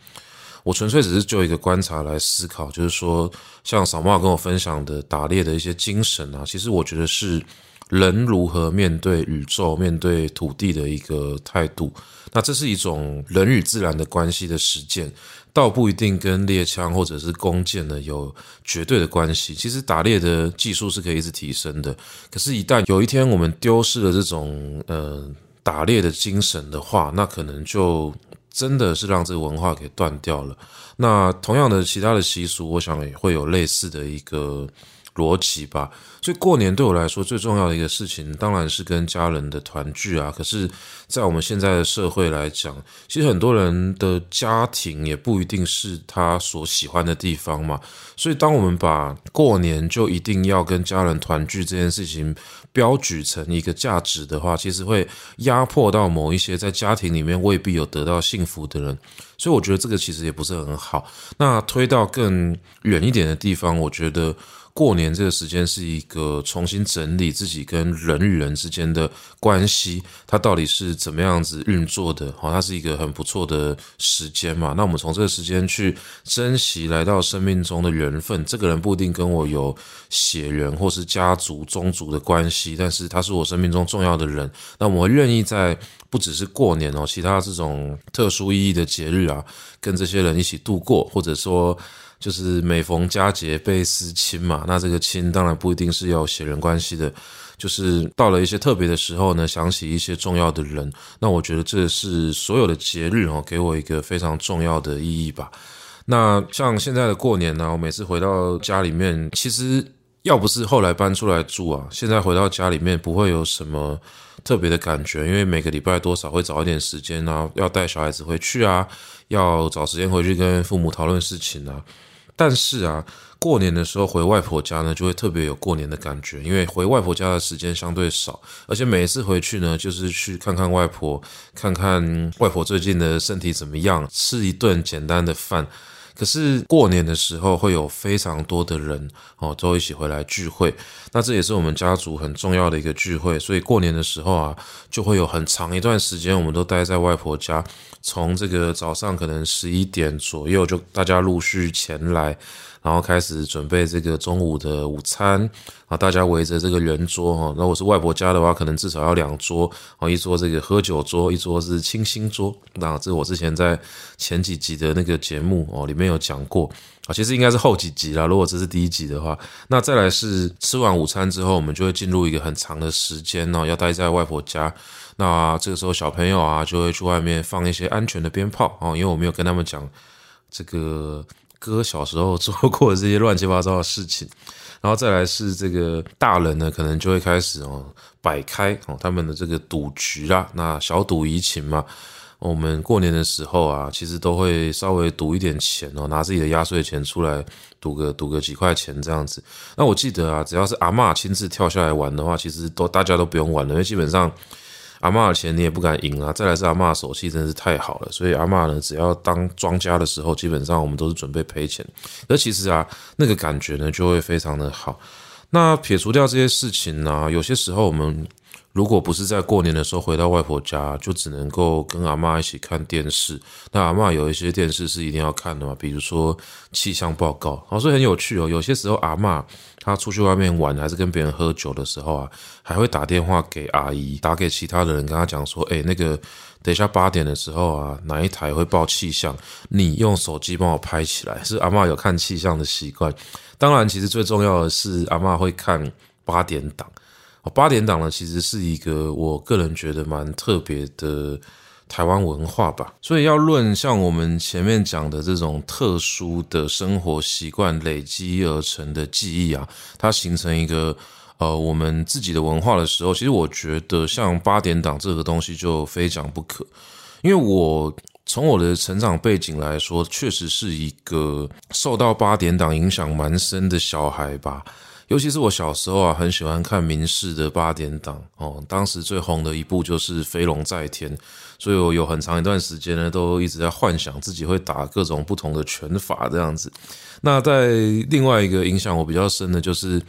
Speaker 1: 我纯粹只是就一个观察来思考，就是说，像扫帽跟我分享的打猎的一些精神啊，其实我觉得是。人如何面对宇宙、面对土地的一个态度，那这是一种人与自然的关系的实践，倒不一定跟猎枪或者是弓箭呢有绝对的关系。其实打猎的技术是可以一直提升的，可是，一旦有一天我们丢失了这种呃打猎的精神的话，那可能就真的是让这个文化给断掉了。那同样的，其他的习俗，我想也会有类似的一个。逻辑吧，所以过年对我来说最重要的一个事情，当然是跟家人的团聚啊。可是，在我们现在的社会来讲，其实很多人的家庭也不一定是他所喜欢的地方嘛。所以，当我们把过年就一定要跟家人团聚这件事情标举成一个价值的话，其实会压迫到某一些在家庭里面未必有得到幸福的人。所以，我觉得这个其实也不是很好。那推到更远一点的地方，我觉得。过年这个时间是一个重新整理自己跟人与人之间的关系，它到底是怎么样子运作的？好，它是一个很不错的时间嘛。那我们从这个时间去珍惜来到生命中的缘分。这个人不一定跟我有血缘或是家族宗族的关系，但是他是我生命中重要的人。那我愿意在不只是过年哦，其他这种特殊意义的节日啊，跟这些人一起度过，或者说。就是每逢佳节倍思亲嘛，那这个亲当然不一定是要血缘关系的，就是到了一些特别的时候呢，想起一些重要的人，那我觉得这是所有的节日哦，给我一个非常重要的意义吧。那像现在的过年呢，我每次回到家里面，其实要不是后来搬出来住啊，现在回到家里面不会有什么特别的感觉，因为每个礼拜多少会找一点时间啊，要带小孩子回去啊，要找时间回去跟父母讨论事情啊。但是啊，过年的时候回外婆家呢，就会特别有过年的感觉，因为回外婆家的时间相对少，而且每一次回去呢，就是去看看外婆，看看外婆最近的身体怎么样，吃一顿简单的饭。可是过年的时候会有非常多的人哦，都一起回来聚会，那这也是我们家族很重要的一个聚会，所以过年的时候啊，就会有很长一段时间，我们都待在外婆家，从这个早上可能十一点左右，就大家陆续前来。然后开始准备这个中午的午餐，啊，大家围着这个圆桌哈。那我是外婆家的话，可能至少要两桌，哦，一桌这个喝酒桌，一桌是清新桌。那这我之前在前几集的那个节目哦里面有有讲过啊，其实应该是后几集啦。如果这是第一集的话，那再来是吃完午餐之后，我们就会进入一个很长的时间呢，要待在外婆家。那这个时候小朋友啊，就会去外面放一些安全的鞭炮哦，因为我没有跟他们讲这个。哥小时候做过的这些乱七八糟的事情，然后再来是这个大人呢，可能就会开始哦摆开哦他们的这个赌局啦，那小赌怡情嘛。我们过年的时候啊，其实都会稍微赌一点钱哦，拿自己的压岁钱出来赌个赌个几块钱这样子。那我记得啊，只要是阿嬷亲自跳下来玩的话，其实都大家都不用玩了，因为基本上。阿嬷的钱你也不敢赢啊！再来是阿嬷手气真的是太好了，所以阿嬷呢，只要当庄家的时候，基本上我们都是准备赔钱。而其实啊，那个感觉呢，就会非常的好。那撇除掉这些事情呢，有些时候我们如果不是在过年的时候回到外婆家，就只能够跟阿嬷一起看电视。那阿嬷有一些电视是一定要看的嘛，比如说气象报告，哦，所以很有趣哦。有些时候阿嬷她出去外面玩，还是跟别人喝酒的时候啊，还会打电话给阿姨，打给其他的人，跟他讲说，哎，那个等一下八点的时候啊，哪一台会报气象？你用手机帮我拍起来。是阿嬷有看气象的习惯。当然，其实最重要的是阿嬷会看八点档。八点档呢，其实是一个我个人觉得蛮特别的台湾文化吧。所以要论像我们前面讲的这种特殊的生活习惯累积而成的记忆啊，它形成一个呃我们自己的文化的时候，其实我觉得像八点档这个东西就非讲不可。因为我从我的成长背景来说，确实是一个受到八点档影响蛮深的小孩吧。尤其是我小时候啊，很喜欢看民视的八点档哦。当时最红的一部就是《飞龙在天》，所以我有很长一段时间呢，都一直在幻想自己会打各种不同的拳法这样子。那在另外一个影响我比较深的就是。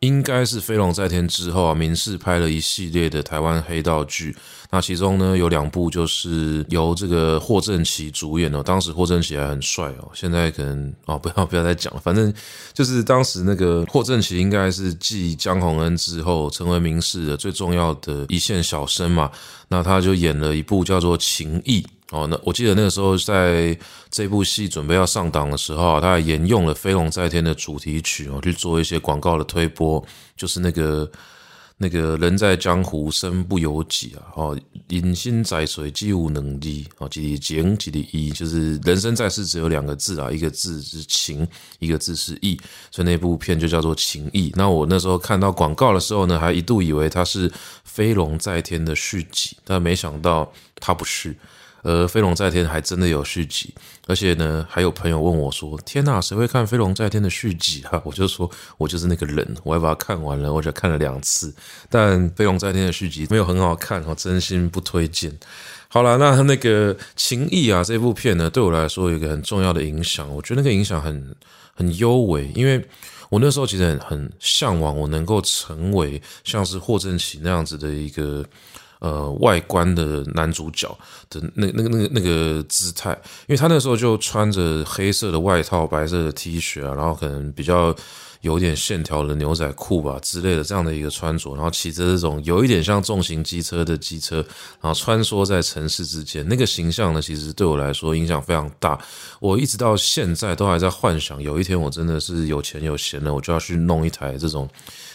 Speaker 1: 应该是《飞龙在天》之后啊，民视拍了一系列的台湾黑道剧。那其中呢，有两部就是由这个霍正奇主演哦。当时霍正奇还很帅哦，现在可能哦，不要不要再讲了。反正就是当时那个霍正奇应该是继江宏恩之后，成为民视的最重要的一线小生嘛。那他就演了一部叫做《情义》。哦，那我记得那个时候，在这部戏准备要上档的时候，他还沿用了《飞龙在天》的主题曲哦，去做一些广告的推播，就是那个那个人在江湖身不由己啊，哦，隐心在水既无能力哦，几里情几里义，就是人生在世只有两个字啊，一个字是情，一个字是义，所以那部片就叫做《情义》。那我那时候看到广告的时候呢，还一度以为它是《飞龙在天》的续集，但没想到它不是。呃《飞龙在天》还真的有续集，而且呢，还有朋友问我说：“天哪，谁会看《飞龙在天》的续集 啊？”我就说：“我就是那个人，我还把它看完了，我只看了两次。但《飞龙在天》的续集没有很好看，我真心不推荐。”好了，那那个《情义》啊，这部片呢，对我来说有一个很重要的影响。我觉得那个影响很很幽微，因为我那时候其实很很向往，我能够成为像是霍正奇那样子的一个。呃，外观的男主角的那那个那个那个姿态，因为他那时候就穿着黑色的外套、白色的 T 恤啊，然后可能比较有点线条的牛仔裤吧之类的这样的一个穿着，然后骑着这种有一点像重型机车的机车，然后穿梭在城市之间，那个形象呢，其实对我来说影响非常大。我一直到现在都还在幻想，有一天我真的是有钱有闲了，我就要去弄一台这种。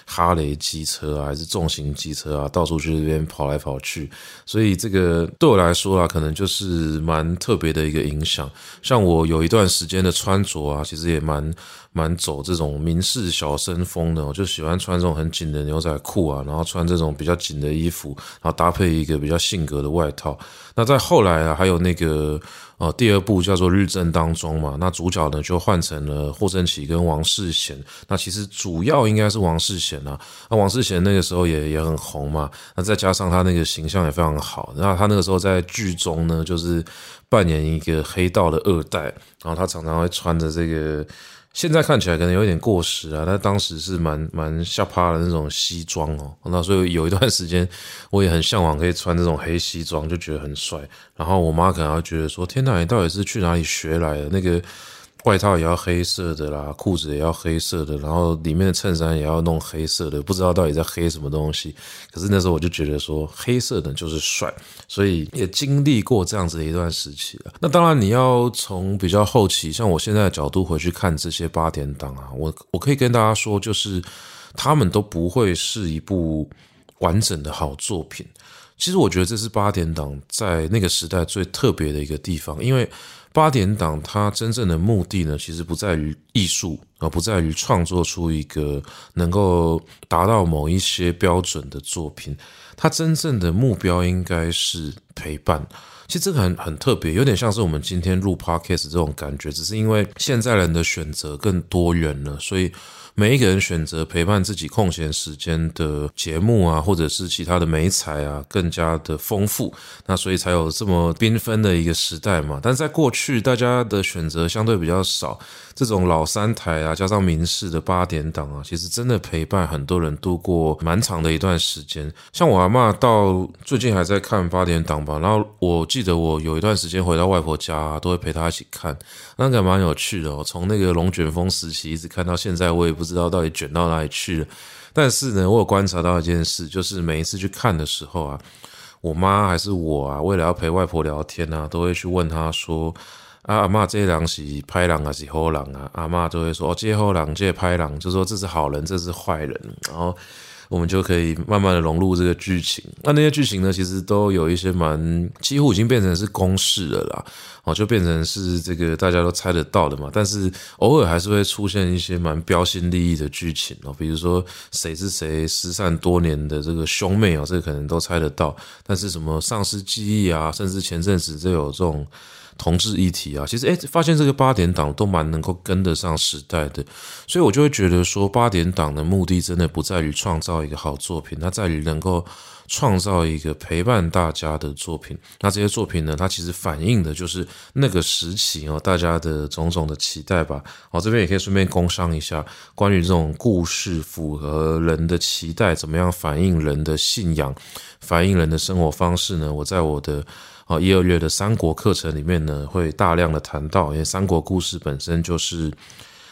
Speaker 1: 哈雷机车啊，还是重型机车啊，到处去这边跑来跑去，所以这个对我来说啊，可能就是蛮特别的一个影响。像我有一段时间的穿着啊，其实也蛮蛮走这种民事小生风的，我就喜欢穿这种很紧的牛仔裤啊，然后穿这种比较紧的衣服，然后搭配一个比较性格的外套。那在后来啊，还有那个。呃，第二部叫做《日正当中》嘛，那主角呢就换成了霍正奇跟王世贤。那其实主要应该是王世贤啊，那王世贤那个时候也也很红嘛，那再加上他那个形象也非常好。那他那个时候在剧中呢，就是扮演一个黑道的二代，然后他常常会穿着这个。现在看起来可能有点过时啊，但当时是蛮蛮吓趴的那种西装哦。那所以有一段时间，我也很向往可以穿这种黑西装，就觉得很帅。然后我妈可能会觉得说：“天哪，你到底是去哪里学来的？”那个。外套也要黑色的啦，裤子也要黑色的，然后里面的衬衫也要弄黑色的，不知道到底在黑什么东西。可是那时候我就觉得说，黑色的就是帅，所以也经历过这样子的一段时期了。那当然，你要从比较后期，像我现在的角度回去看这些八点档啊，我我可以跟大家说，就是他们都不会是一部完整的好作品。其实我觉得这是八点档在那个时代最特别的一个地方，因为。八点档它真正的目的呢，其实不在于艺术，而不在于创作出一个能够达到某一些标准的作品。它真正的目标应该是陪伴，其实这个很很特别，有点像是我们今天录 Podcast 这种感觉，只是因为现在人的选择更多元了，所以。每一个人选择陪伴自己空闲时间的节目啊，或者是其他的媒材啊，更加的丰富，那所以才有这么缤纷的一个时代嘛。但在过去，大家的选择相对比较少，这种老三台啊，加上民视的八点档啊，其实真的陪伴很多人度过蛮长的一段时间。像我阿嬷到最近还在看八点档吧，然后我记得我有一段时间回到外婆家，都会陪她一起看，那个蛮有趣的哦。从那个龙卷风时期一直看到现在，我也不。知道到底卷到哪里去了，但是呢，我有观察到一件事，就是每一次去看的时候啊，我妈还是我啊，为了要陪外婆聊天啊，都会去问她说：“啊，阿嬷，这人是拍狼还是好狼啊？”阿嬷都会说：“哦，这好人，这拍狼，就说这是好人，这是坏人。”然后。我们就可以慢慢的融入这个剧情。那那些剧情呢，其实都有一些蛮几乎已经变成是公式了啦，哦，就变成是这个大家都猜得到的嘛。但是偶尔还是会出现一些蛮标新立异的剧情哦，比如说谁是谁失散多年的这个兄妹哦，这个可能都猜得到。但是什么丧失记忆啊，甚至前阵子就有这种。同志议题啊，其实诶，发现这个八点档都蛮能够跟得上时代的，所以我就会觉得说，八点档的目的真的不在于创造一个好作品，它在于能够创造一个陪伴大家的作品。那这些作品呢，它其实反映的就是那个时期哦，大家的种种的期待吧。好，这边也可以顺便工商一下，关于这种故事符合人的期待，怎么样反映人的信仰，反映人的生活方式呢？我在我的。啊，一二月的三国课程里面呢，会大量的谈到，因为三国故事本身就是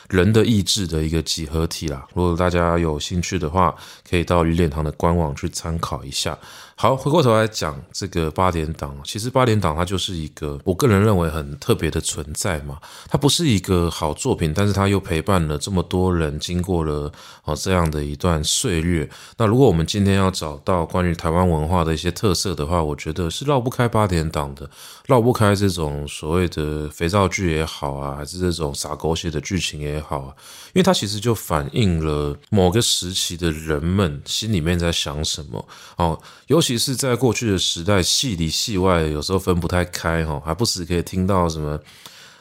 Speaker 1: 人的意志的一个集合体啦。如果大家有兴趣的话，可以到李典堂的官网去参考一下。好，回过头来讲这个八点档，其实八点档它就是一个我个人认为很特别的存在嘛。它不是一个好作品，但是它又陪伴了这么多人经过了哦这样的一段岁月。那如果我们今天要找到关于台湾文化的一些特色的话，我觉得是绕不开八点档的，绕不开这种所谓的肥皂剧也好啊，还是这种洒狗血的剧情也好啊，因为它其实就反映了某个时期的人们心里面在想什么哦，尤其。是，在过去的时代，戏里戏外有时候分不太开哈，还不时可以听到什么，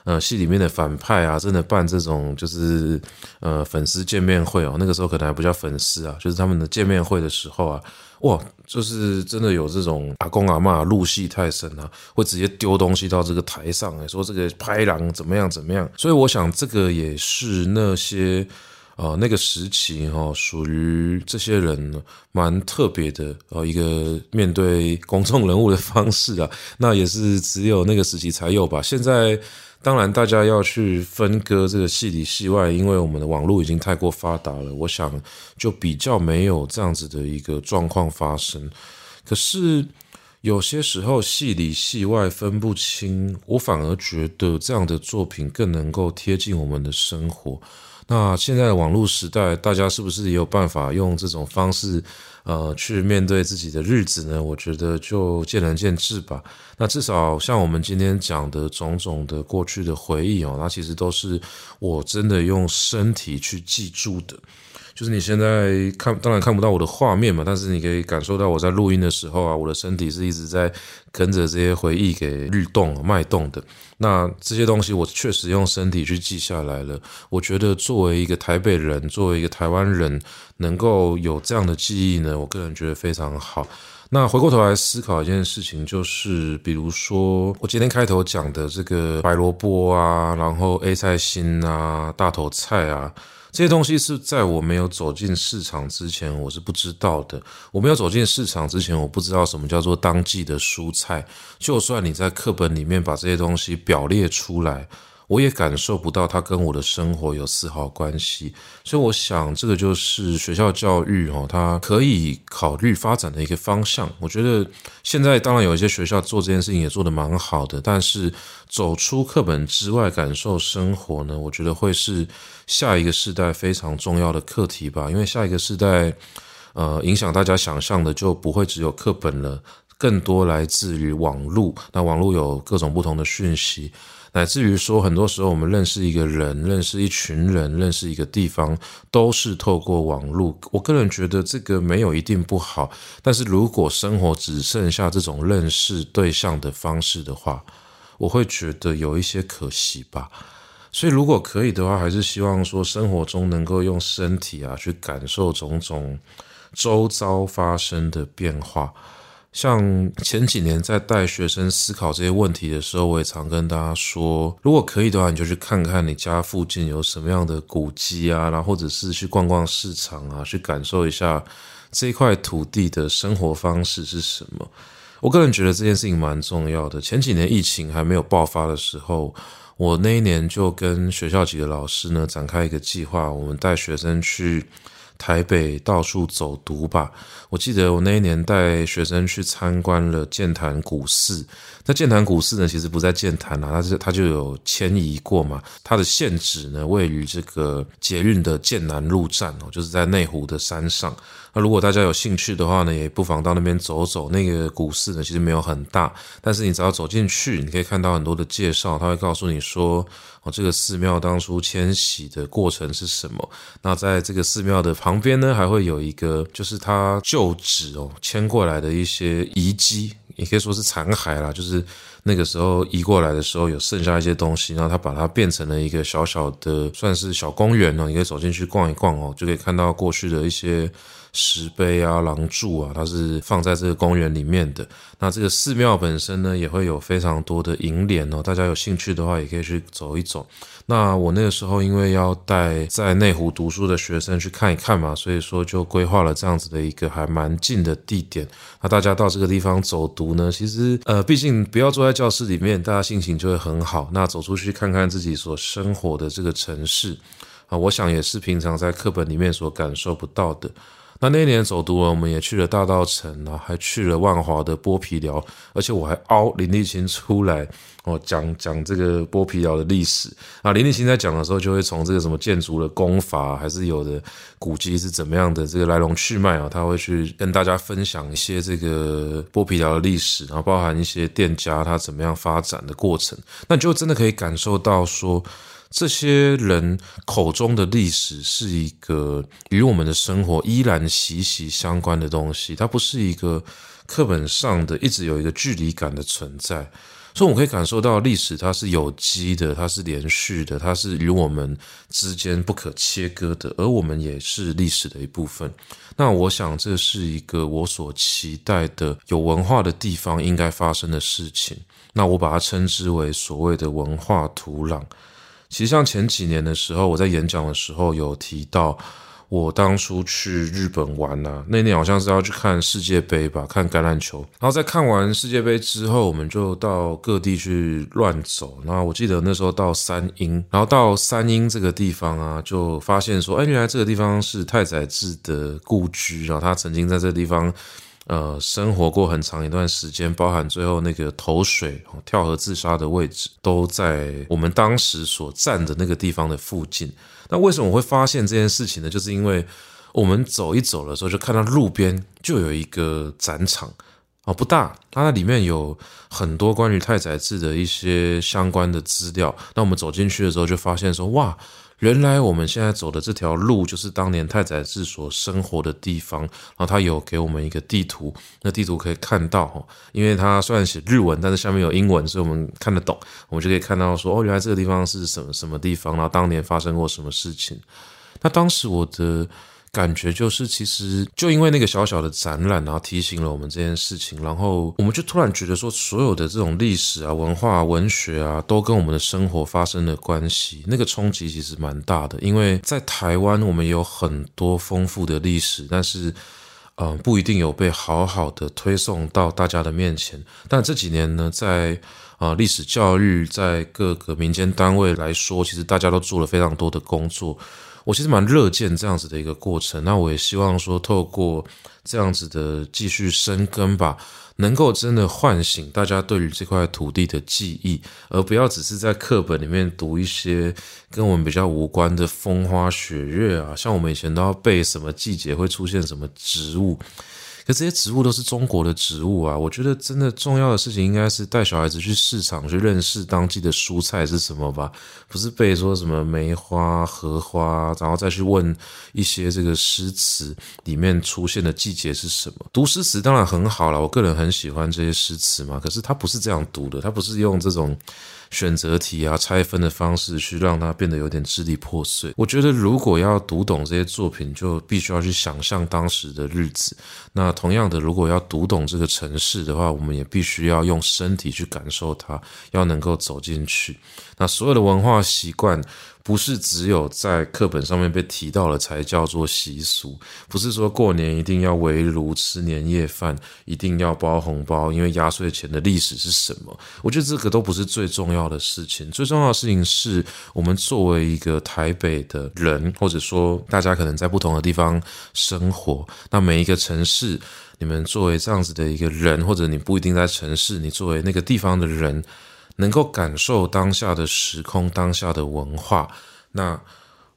Speaker 1: 呃，戏里面的反派啊，真的办这种就是呃粉丝见面会哦，那个时候可能还不叫粉丝啊，就是他们的见面会的时候啊，哇，就是真的有这种阿公阿嬷入戏太深啊，会直接丢东西到这个台上，说这个拍狼怎么样怎么样，所以我想这个也是那些。啊、那个时期哈、哦，属于这些人蛮特别的呃，一个面对公众人物的方式啊，那也是只有那个时期才有吧。现在当然大家要去分割这个戏里戏外，因为我们的网络已经太过发达了，我想就比较没有这样子的一个状况发生。可是有些时候戏里戏外分不清，我反而觉得这样的作品更能够贴近我们的生活。那现在的网络时代，大家是不是也有办法用这种方式，呃，去面对自己的日子呢？我觉得就见仁见智吧。那至少像我们今天讲的种种的过去的回忆哦，那其实都是我真的用身体去记住的。就是你现在看，当然看不到我的画面嘛，但是你可以感受到我在录音的时候啊，我的身体是一直在跟着这些回忆给律动、脉动的。那这些东西我确实用身体去记下来了。我觉得作为一个台北人，作为一个台湾人，能够有这样的记忆呢，我个人觉得非常好。那回过头来思考一件事情，就是比如说我今天开头讲的这个白萝卜啊，然后 A 菜心啊，大头菜啊。这些东西是在我没有走进市场之前，我是不知道的。我没有走进市场之前，我不知道什么叫做当季的蔬菜。就算你在课本里面把这些东西表列出来。我也感受不到它跟我的生活有丝毫关系，所以我想这个就是学校教育哦，它可以考虑发展的一个方向。我觉得现在当然有一些学校做这件事情也做得蛮好的，但是走出课本之外感受生活呢，我觉得会是下一个世代非常重要的课题吧。因为下一个世代，呃，影响大家想象的就不会只有课本了。更多来自于网络。那网络有各种不同的讯息。乃至于说，很多时候我们认识一个人、认识一群人、认识一个地方，都是透过网络。我个人觉得这个没有一定不好，但是如果生活只剩下这种认识对象的方式的话，我会觉得有一些可惜吧。所以如果可以的话，还是希望说生活中能够用身体啊去感受种种周遭发生的变化。像前几年在带学生思考这些问题的时候，我也常跟大家说，如果可以的话，你就去看看你家附近有什么样的古迹啊，然后或者是去逛逛市场啊，去感受一下这一块土地的生活方式是什么。我个人觉得这件事情蛮重要的。前几年疫情还没有爆发的时候，我那一年就跟学校几个老师呢展开一个计划，我们带学生去。台北到处走读吧。我记得我那一年带学生去参观了剑潭古寺。那剑潭古寺呢，其实不在剑潭啊，它是它就有迁移过嘛。它的现址呢，位于这个捷运的剑南路站哦，就是在内湖的山上。那如果大家有兴趣的话呢，也不妨到那边走走。那个古寺呢，其实没有很大，但是你只要走进去，你可以看到很多的介绍，他会告诉你说，哦，这个寺庙当初迁徙的过程是什么。那在这个寺庙的旁边呢，还会有一个，就是他旧址哦迁过来的一些遗迹，也可以说是残骸啦，就是那个时候移过来的时候有剩下一些东西，然后他把它变成了一个小小的，算是小公园哦，你可以走进去逛一逛哦，就可以看到过去的一些。石碑啊、廊柱啊，它是放在这个公园里面的。那这个寺庙本身呢，也会有非常多的楹联哦。大家有兴趣的话，也可以去走一走。那我那个时候因为要带在内湖读书的学生去看一看嘛，所以说就规划了这样子的一个还蛮近的地点。那大家到这个地方走读呢，其实呃，毕竟不要坐在教室里面，大家心情就会很好。那走出去看看自己所生活的这个城市啊，我想也是平常在课本里面所感受不到的。那那一年走读了，我们也去了大稻埕啊，还去了万华的剥皮寮，而且我还凹林立清出来哦，讲讲这个剥皮寮的历史啊。林立清在讲的时候，就会从这个什么建筑的功法，还是有的古迹是怎么样的这个来龙去脉啊，他会去跟大家分享一些这个剥皮寮的历史，然后包含一些店家他怎么样发展的过程，那就真的可以感受到说。这些人口中的历史是一个与我们的生活依然息息相关的东西，它不是一个课本上的一直有一个距离感的存在，所以我可以感受到历史它是有机的，它是连续的，它是与我们之间不可切割的，而我们也是历史的一部分。那我想这是一个我所期待的有文化的地方应该发生的事情。那我把它称之为所谓的文化土壤。其实像前几年的时候，我在演讲的时候有提到，我当初去日本玩啊，那年好像是要去看世界杯吧，看橄榄球。然后在看完世界杯之后，我们就到各地去乱走。然后我记得那时候到三鹰，然后到三鹰这个地方啊，就发现说，哎，原来这个地方是太宰治的故居，然后他曾经在这个地方。呃，生活过很长一段时间，包含最后那个投水、跳河自杀的位置，都在我们当时所站的那个地方的附近。那为什么我会发现这件事情呢？就是因为我们走一走的时候，就看到路边就有一个展场啊，不大，它那里面有很多关于太宰治的一些相关的资料。那我们走进去的时候，就发现说，哇！原来我们现在走的这条路就是当年太宰治所生活的地方，然后他有给我们一个地图，那地图可以看到，因为它虽然写日文，但是下面有英文，所以我们看得懂，我们就可以看到说，哦，原来这个地方是什么什么地方，然后当年发生过什么事情。那当时我的。感觉就是，其实就因为那个小小的展览，然后提醒了我们这件事情，然后我们就突然觉得说，所有的这种历史啊、文化、文学啊，都跟我们的生活发生了关系。那个冲击其实蛮大的，因为在台湾，我们有很多丰富的历史，但是，嗯，不一定有被好好的推送到大家的面前。但这几年呢，在啊历史教育，在各个民间单位来说，其实大家都做了非常多的工作。我其实蛮乐见这样子的一个过程，那我也希望说，透过这样子的继续深耕吧，能够真的唤醒大家对于这块土地的记忆，而不要只是在课本里面读一些跟我们比较无关的风花雪月啊，像我们以前都要背什么季节会出现什么植物。可这些植物都是中国的植物啊！我觉得真的重要的事情应该是带小孩子去市场去认识当季的蔬菜是什么吧，不是背说什么梅花、荷花，然后再去问一些这个诗词里面出现的季节是什么。读诗词当然很好了，我个人很喜欢这些诗词嘛。可是它不是这样读的，它不是用这种。选择题啊，拆分的方式去让它变得有点支离破碎。我觉得，如果要读懂这些作品，就必须要去想象当时的日子。那同样的，如果要读懂这个城市的话，我们也必须要用身体去感受它，要能够走进去。那所有的文化习惯。不是只有在课本上面被提到了才叫做习俗，不是说过年一定要围炉吃年夜饭，一定要包红包，因为压岁钱的历史是什么？我觉得这个都不是最重要的事情，最重要的事情是我们作为一个台北的人，或者说大家可能在不同的地方生活，那每一个城市，你们作为这样子的一个人，或者你不一定在城市，你作为那个地方的人。能够感受当下的时空，当下的文化，那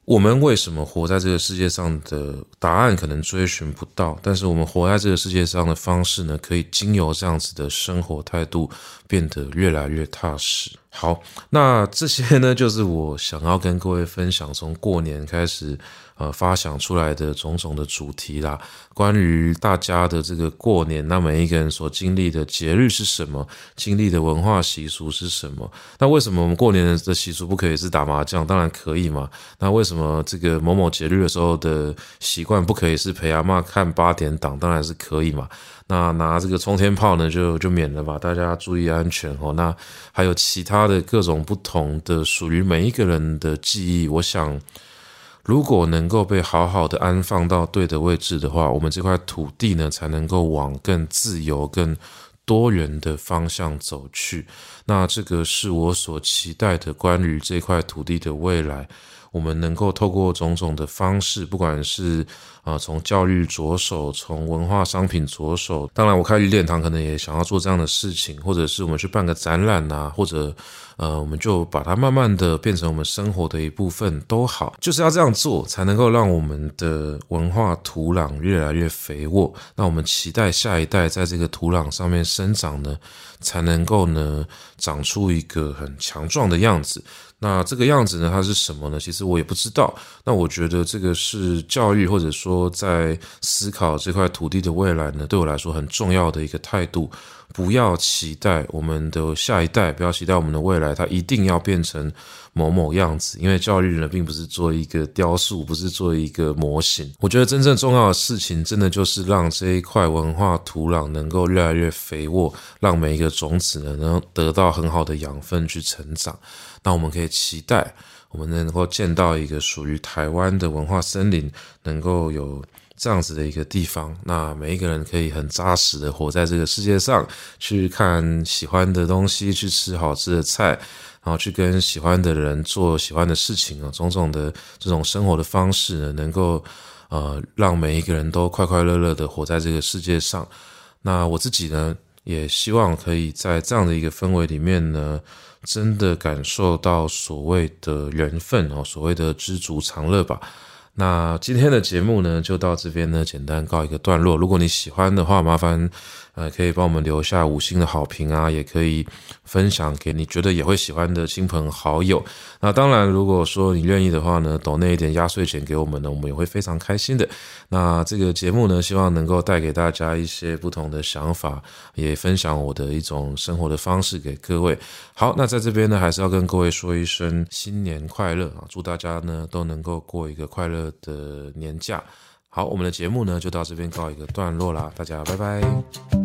Speaker 1: 我们为什么活在这个世界上的答案可能追寻不到，但是我们活在这个世界上的方式呢，可以经由这样子的生活态度变得越来越踏实。好，那这些呢，就是我想要跟各位分享，从过年开始。呃，发想出来的种种的主题啦，关于大家的这个过年，那每一个人所经历的节日是什么，经历的文化习俗是什么？那为什么我们过年的习俗不可以是打麻将？当然可以嘛。那为什么这个某某节日的时候的习惯不可以是陪阿嬷看八点档？当然是可以嘛。那拿这个冲天炮呢，就就免了吧，大家注意安全哦。那还有其他的各种不同的属于每一个人的记忆，我想。如果能够被好好的安放到对的位置的话，我们这块土地呢，才能够往更自由、更多元的方向走去。那这个是我所期待的，关于这块土地的未来。我们能够透过种种的方式，不管是啊从教育着手，从文化商品着手，当然我开鱼点堂可能也想要做这样的事情，或者是我们去办个展览啊，或者呃我们就把它慢慢的变成我们生活的一部分都好，就是要这样做才能够让我们的文化土壤越来越肥沃。那我们期待下一代在这个土壤上面生长呢，才能够呢长出一个很强壮的样子。那这个样子呢，它是什么呢？其实我也不知道。那我觉得这个是教育，或者说在思考这块土地的未来呢，对我来说很重要的一个态度。不要期待我们的下一代，不要期待我们的未来，它一定要变成某某样子。因为教育呢，并不是做一个雕塑，不是做一个模型。我觉得真正重要的事情，真的就是让这一块文化土壤能够越来越肥沃，让每一个种子呢，能得到很好的养分去成长。那我们可以期待，我们能够见到一个属于台湾的文化森林，能够有。这样子的一个地方，那每一个人可以很扎实的活在这个世界上，去看喜欢的东西，去吃好吃的菜，然后去跟喜欢的人做喜欢的事情啊，种种的这种生活的方式呢，能够呃让每一个人都快快乐乐的活在这个世界上。那我自己呢，也希望可以在这样的一个氛围里面呢，真的感受到所谓的缘分哦，所谓的知足常乐吧。那今天的节目呢，就到这边呢，简单告一个段落。如果你喜欢的话，麻烦。呃，可以帮我们留下五星的好评啊，也可以分享给你觉得也会喜欢的亲朋好友。那当然，如果说你愿意的话呢，抖内一点压岁钱给我们呢，我们也会非常开心的。那这个节目呢，希望能够带给大家一些不同的想法，也分享我的一种生活的方式给各位。好，那在这边呢，还是要跟各位说一声新年快乐啊！祝大家呢都能够过一个快乐的年假。好，我们的节目呢就到这边告一个段落啦，大家拜拜。